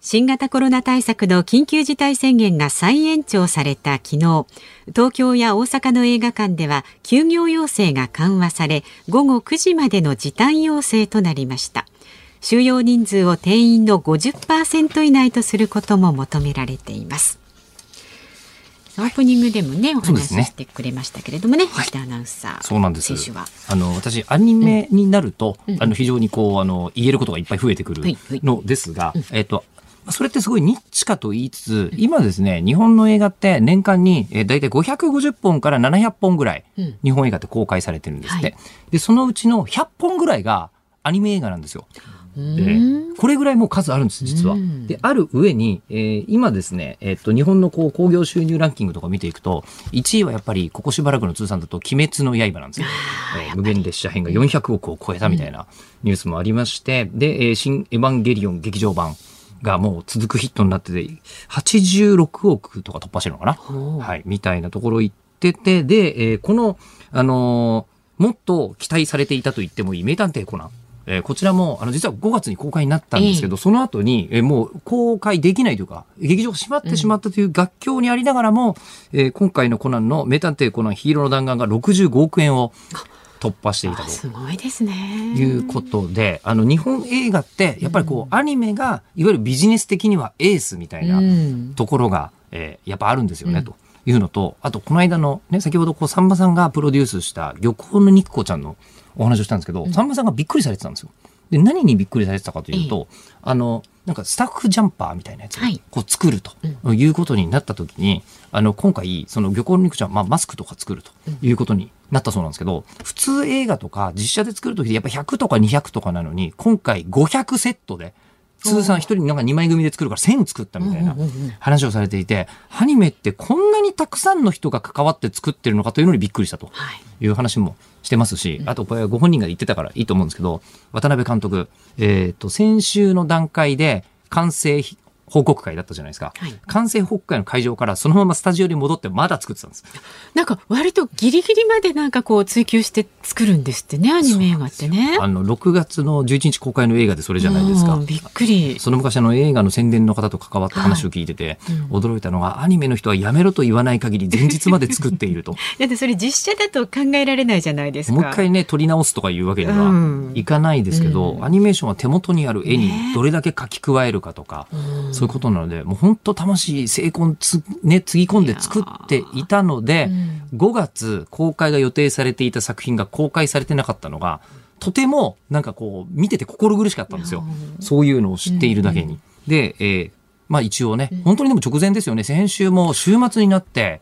新型コロナ対策の緊急事態宣言が再延長された昨日、東京や大阪の映画館では休業要請が緩和され、午後9時までの時短要請となりました。収容人数を定員の50%以内とすることも求められています。オープニングでもね、お話ししてくれましたけれどもね、はい、アナウンサー。そうなんです。あの私アニメになると、うん、あの非常にこうあの言えることがいっぱい増えてくるのですが、うん、えっ、とそれってすごいニッチかと言いつつ、今ですね、日本の映画って年間に、えー、大体550本から700本ぐらい、日本映画って公開されてるんですって、はい、で、そのうちの100本ぐらいがアニメ映画なんですよ。で、これぐらいもう数あるんです、実は。で、ある上に、えー、今ですね、えっ、と、日本のこう、興行収入ランキングとか見ていくと、1位はやっぱり、ここしばらくの通算だと、鬼滅の刃なんですよ。えー、無限列車編が400億を超えたみたいなニュースもありまして、で、えー、新エヴァンゲリオン劇場版。がもう続くヒットになってて、86億とか突破してるのかな？はい、みたいなところ行ってて、で、えー、この、あのー、もっと期待されていたと言ってもいい名探偵コナン。えー、こちらも、あの、実は5月に公開になったんですけど、えー、その後に、えー、もう公開できないというか、劇場が閉まってしまったという楽境にありながらも、うん、えー、今回のコナンの名探偵コナンヒーローの弾丸が65億円を突破していたと。すごいですね。いうことで、あの、日本映画って、やっぱりこう、アニメが、いわゆるビジネス的にはエースみたいなところが、うん、えー、やっぱあるんですよね、と。いうのと、あと、この間のね、先ほど、こう、さんまさんがプロデュースした漁港の肉子ちゃんのお話をしたんですけど、さんまさんがびっくりされてたんですよ。で、何にびっくりされてたかというと、あの、なんかスタッフジャンパーみたいなやつをこう作るということになった時に、あの、今回、その漁港の肉ちゃん、まあ、マスクとか作るということになったそうなんですけど、普通映画とか実写で作る時でやっぱ100とか200とかなのに、今回500セットで、通算一人なんか2枚組で作るから1000作ったみたいな話をされていて、アニメってこんなにたくさんの人が関わって作ってるのかというのにびっくりしたという話もしてますし、あとこれご本人が言ってたからいいと思うんですけど、渡辺監督、えっ、ー、と、先週の段階で完成報告会だったじゃないですか、はい、完成報告会の会場からそのままスタジオに戻ってまだ作ってたんです。なんか割とギリギリまでなんかこう追求して作るんですってねアニメ映画ってね。あの6月の11日公開の映画でそれじゃないですか。びっくり。その昔の映画の宣伝の方と関わった話を聞いてて、はいうん、驚いたのがアニメの人はやめろと言わない限り前日まで作っていると。だってそれ実写だと考えられないじゃないですか。もう一回ね撮り直すとかいうわけにはいかないですけど、うん、アニメーションは手元にある絵にどれだけ書き加えるかとか、ね、そういうことなのでもう本当魂精魂つ、ね、つぎ込んで作っていたので、うん、5月公開が予定されていた作品が公開されてなかったのがとてもなんかこう見てて心苦しかったんですよ。そういうのを知っているだけに。で、えー、まあ一応ね、本当にでも直前ですよね。先週も週末になって、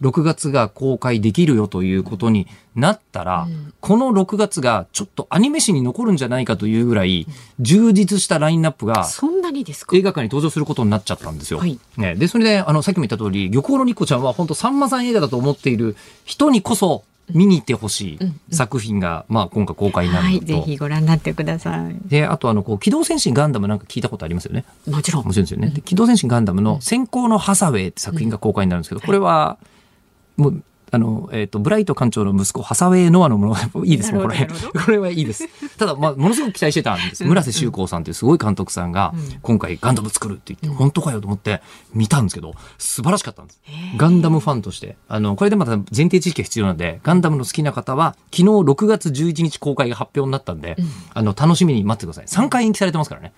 6月が公開できるよということになったら、この6月がちょっとアニメ史に残るんじゃないかというぐらい、充実したラインナップが、そんなにですか？映画館に登場することになっちゃったんですよ。はい、ね、で、それで、あの、さっきも言った通り、漁港のニコちゃんは本当さんまさん映画だと思っている人にこそ、見に行ってほしい作品が、まあ、今回公開になるはい、ぜひご覧になってください。で、あと、あの、こう、機動戦士ガンダムなんか聞いたことありますよね？もちろん。もちろんですよね。機動戦士ガンダムの先行のハサウェイって作品が公開になるんですけど、これは、もう、あの、えっ、ー、と、ブライト館長の息子、ハサウェイ・ノアのもの、(laughs) いいですね、これ。(laughs) これはいいです。ただ、まあ、ものすごく期待してたんです。村瀬修光さんっていうすごい監督さんが、今回ガンダム作るって言って、本当かよと思って見たんですけど、素晴らしかったんです。ガンダムファンとして。あの、これでまた前提知識が必要なので、ガンダムの好きな方は、昨日6月11日公開が発表になったんで、あの、楽しみに待ってください。3回延期されてますからね。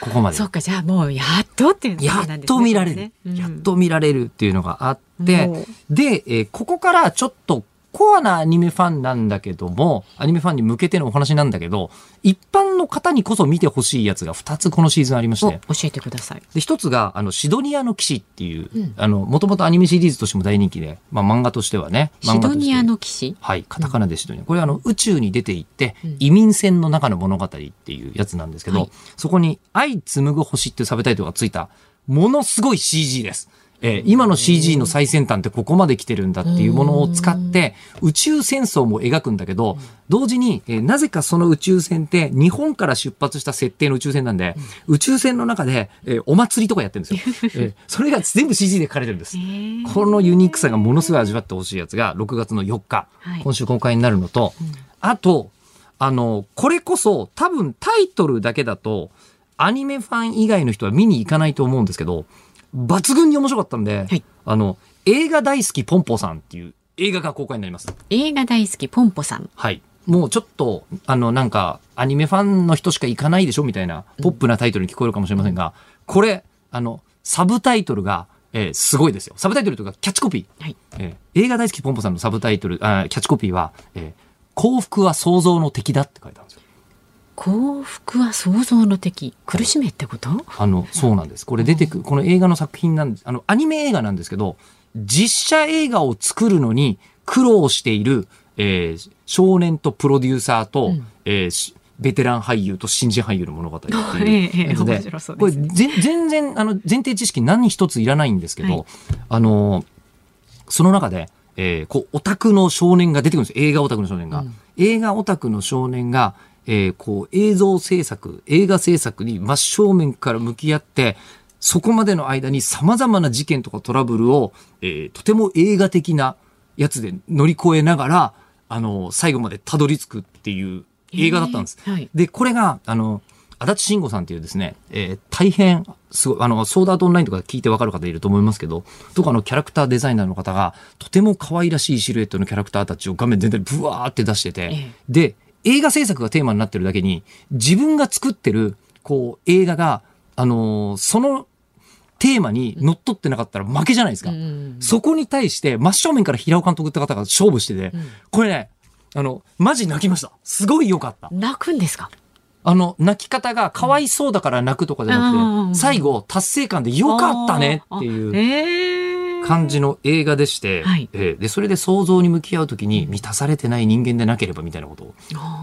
ここまで。そうか、じゃあもうやっとっていう、ね、やっと見られる、うん、やっと見られるっていうのがあって、で、えー、ここからちょっとコアなアニメファンなんだけども、アニメファンに向けてのお話なんだけど、一般の方にこそ見てほしいやつが2つこのシーズンありまして。教えてください。で、1つが、あの、シドニアの騎士っていう、うん、あの、もともとアニメシリーズとしても大人気で、まあ漫画としてはね。シドニアの騎士？はい、カタカナでシドニア。これはあの、宇宙に出ていって、うん、移民船の中の物語っていうやつなんですけど、はい、そこに、愛紡ぐ星っていうサブタイトルがついた、ものすごい CG です。えー、今の CG の最先端ってここまで来てるんだっていうものを使って宇宙戦争も描くんだけど、同時に、えー、なぜかその宇宙船って日本から出発した設定の宇宙船なんで、宇宙船の中で、えー、お祭りとかやってるんですよ。(laughs) えー、それが全部 CG で描かれてるんです。このユニークさがものすごい味わってほしいやつが6月の4日、はい、今週公開になるのと、あと、あの、これこそ多分タイトルだけだと、アニメファン以外の人は見に行かないと思うんですけど、抜群に面白かったんで、はい、あの、映画大好きポンポさんっていう映画が公開になります。映画大好きポンポさん。はい。もうちょっと、あの、なんか、アニメファンの人しか行かないでしょみたいな、ポップなタイトルに聞こえるかもしれませんが、うん、これ、あの、サブタイトルが、えー、すごいですよ。サブタイトルというか、キャッチコピー。はい、えー、映画大好きポンポさんのサブタイトル、あキャッチコピーは、えー、幸福は想像の敵だって書いてあるんですよ。幸福は想像の敵苦しめってこと？あのそうなんです。これ出てくるこの映画の作品なんです。あのアニメ映画なんですけど実写映画を作るのに苦労している、えー、少年とプロデューサーと、うん、えー、ベテラン俳優と新人俳優の物語っていう。(laughs) やつで、これ全然あの前提知識何一ついらないんですけど、はい、あのその中で、えー、こうオタクの少年が出てくるんです。映画オタクの少年が、うん、映画オタクの少年がえー、こう映像制作、映画制作に真正面から向き合って、そこまでの間に様々な事件とかトラブルを、えー、とても映画的なやつで乗り越えながら、あの、最後までたどり着くっていう映画だったんです。えーはい、で、これが、あの、足立慎吾さんっていうですね、えー、大変、すごい、あの、ソーダートオンラインとか聞いてわかる方いると思いますけど、とかのキャラクターデザイナーの方が、とても可愛らしいシルエットのキャラクターたちを画面全体にブワーって出してて、えー、で、映画制作がテーマになってるだけに、自分が作ってる、こう、映画が、あのー、そのテーマに乗っ取ってなかったら負けじゃないですか。うん、そこに対して真正面から平尾監督って方が勝負してて、うん、これね、あの、マジ泣きました。すごい良かった。泣くんですか？あの、泣き方がかわいそうだから泣くとかじゃなくて、最後、達成感で良かったねっていう。えー感じの映画でして、はい、えー、でそれで想像に向き合う時に満たされてない人間でなければみたいなことを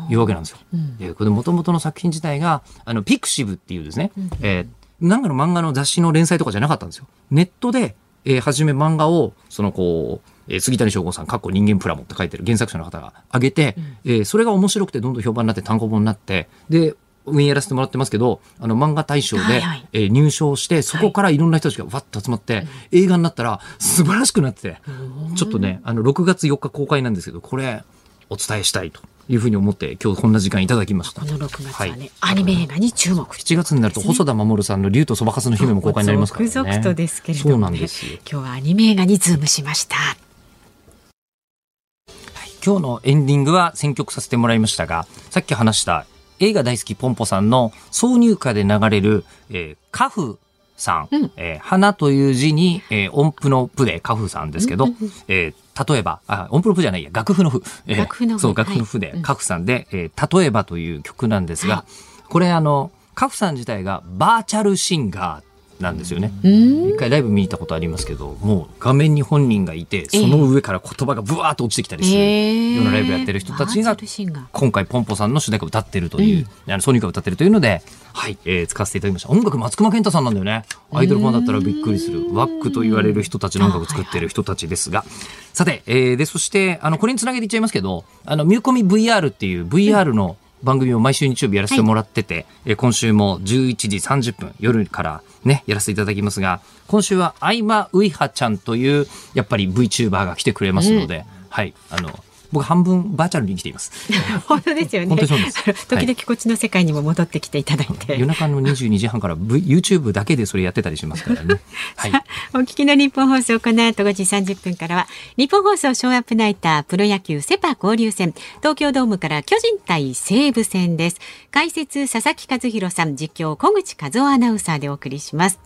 言うわけなんですよ。うん、でこれもともとの作品自体があのピクシブっていうですね、うん、えー、なんかの漫画の雑誌の連載とかじゃなかったんですよ。ネットで、えー、初め漫画をそのこうえー、杉谷翔吾さん、かっこ人間プラモって書いてる原作者の方が上げて、うん、えー、それが面白くてどんどん評判になって単行本になって、で、運営やらせてもらってますけど、あの漫画大賞で、はいはい、えー、入賞して、そこからいろんな人たちがわっと集まって、はい、映画になったら素晴らしくなってて、ちょっとね、あの、6月4日公開なんですけど、これ、お伝えしたいというふうに思って今日こんな時間いただきました。この6月はね、はい、アニメ映画に注目。7月になると細田守さんの竜とそばかすの姫も公開になりますからね。続々とですけれども、ね、そうなんですよ。今日はアニメ映画にズームしました。今日のエンディングは選曲させてもらいましたが、さっき話した映画大好きポンポさんの挿入歌で流れる、えー、カフさん、うん、えー、花という字に、えー、音符のプでカフさんですけど、うん、えー、例えば、あ、音符の譜じゃないや、楽譜の譜。えー、楽譜の譜。そう、楽譜の譜で、カフさんで、えー、例えばという曲なんですが、はい、これあの、カフさん自体がバーチャルシンガーなんですよね。一回ライブ見たことありますけど、もう画面に本人がいて、その上から言葉がブワーッと落ちてきたりするようなライブやってる人たちが、今回ポンポさんの主題歌を歌ってるという、あのソニーが歌ってるというので、はい、えー、使わせていただきました。音楽松隈健太さんなんだよね。アイドルファンだったらびっくりする。ワックと言われる人たちの音楽を作ってる人たちですが、さて、えー、で、そして、あの、これにつなげていっちゃいますけど、あの、ミューコミ VR っていう VR の、番組を毎週日曜日やらせてもらってて、はい、今週も11時30分夜からね、やらせていただきますが、今週はアイマウイハちゃんという、やっぱり VTuber が来てくれますので、うん、はい、あの、僕半分バーチャルに生きています。(laughs) 本当ですよね。(laughs) 時々こっちの世界にも戻ってきていただいて。夜中の22時半から、v、YouTube だけでそれやってたりしますからね。(laughs) はい。お聞きの日本放送この後5時30分からは日本放送ショーアップナイタープロ野球セパ交流戦東京ドームから巨人対西武戦です。解説佐々木和弘さん実況小口和夫アナウンサーでお送りします。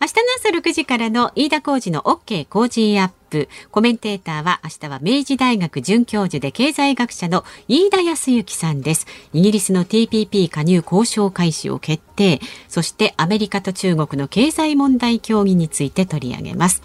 明日の朝6時からの飯田浩二の OK 工事アップ。コメンテーターは明日は明治大学准教授で経済学者の飯田康之さんです。イギリスの TPP 加入交渉開始を決定。そしてアメリカと中国の経済問題協議について取り上げます。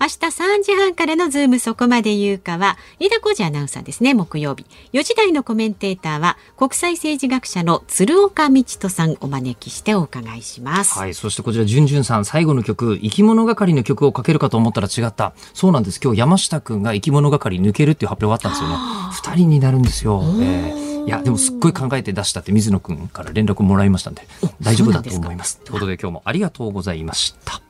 明日3時半からのズームそこまで言うかは、飯田浩二アナウンサーですね、木曜日。4時台のコメンテーターは、国際政治学者の鶴岡道人さんお招きしてお伺いします。はい、そしてこちら、じゅんじゅんさん、最後の曲、生き物係の曲をかけるかと思ったら違った。そうなんです。今日山下くんが生き物係抜けるっていう発表があったんですよね。二人になるんですよ。えー、いや、でもすっごい考えて出したって水野くんから連絡もらいましたんで、大丈夫だと思います。ということで今日もありがとうございました。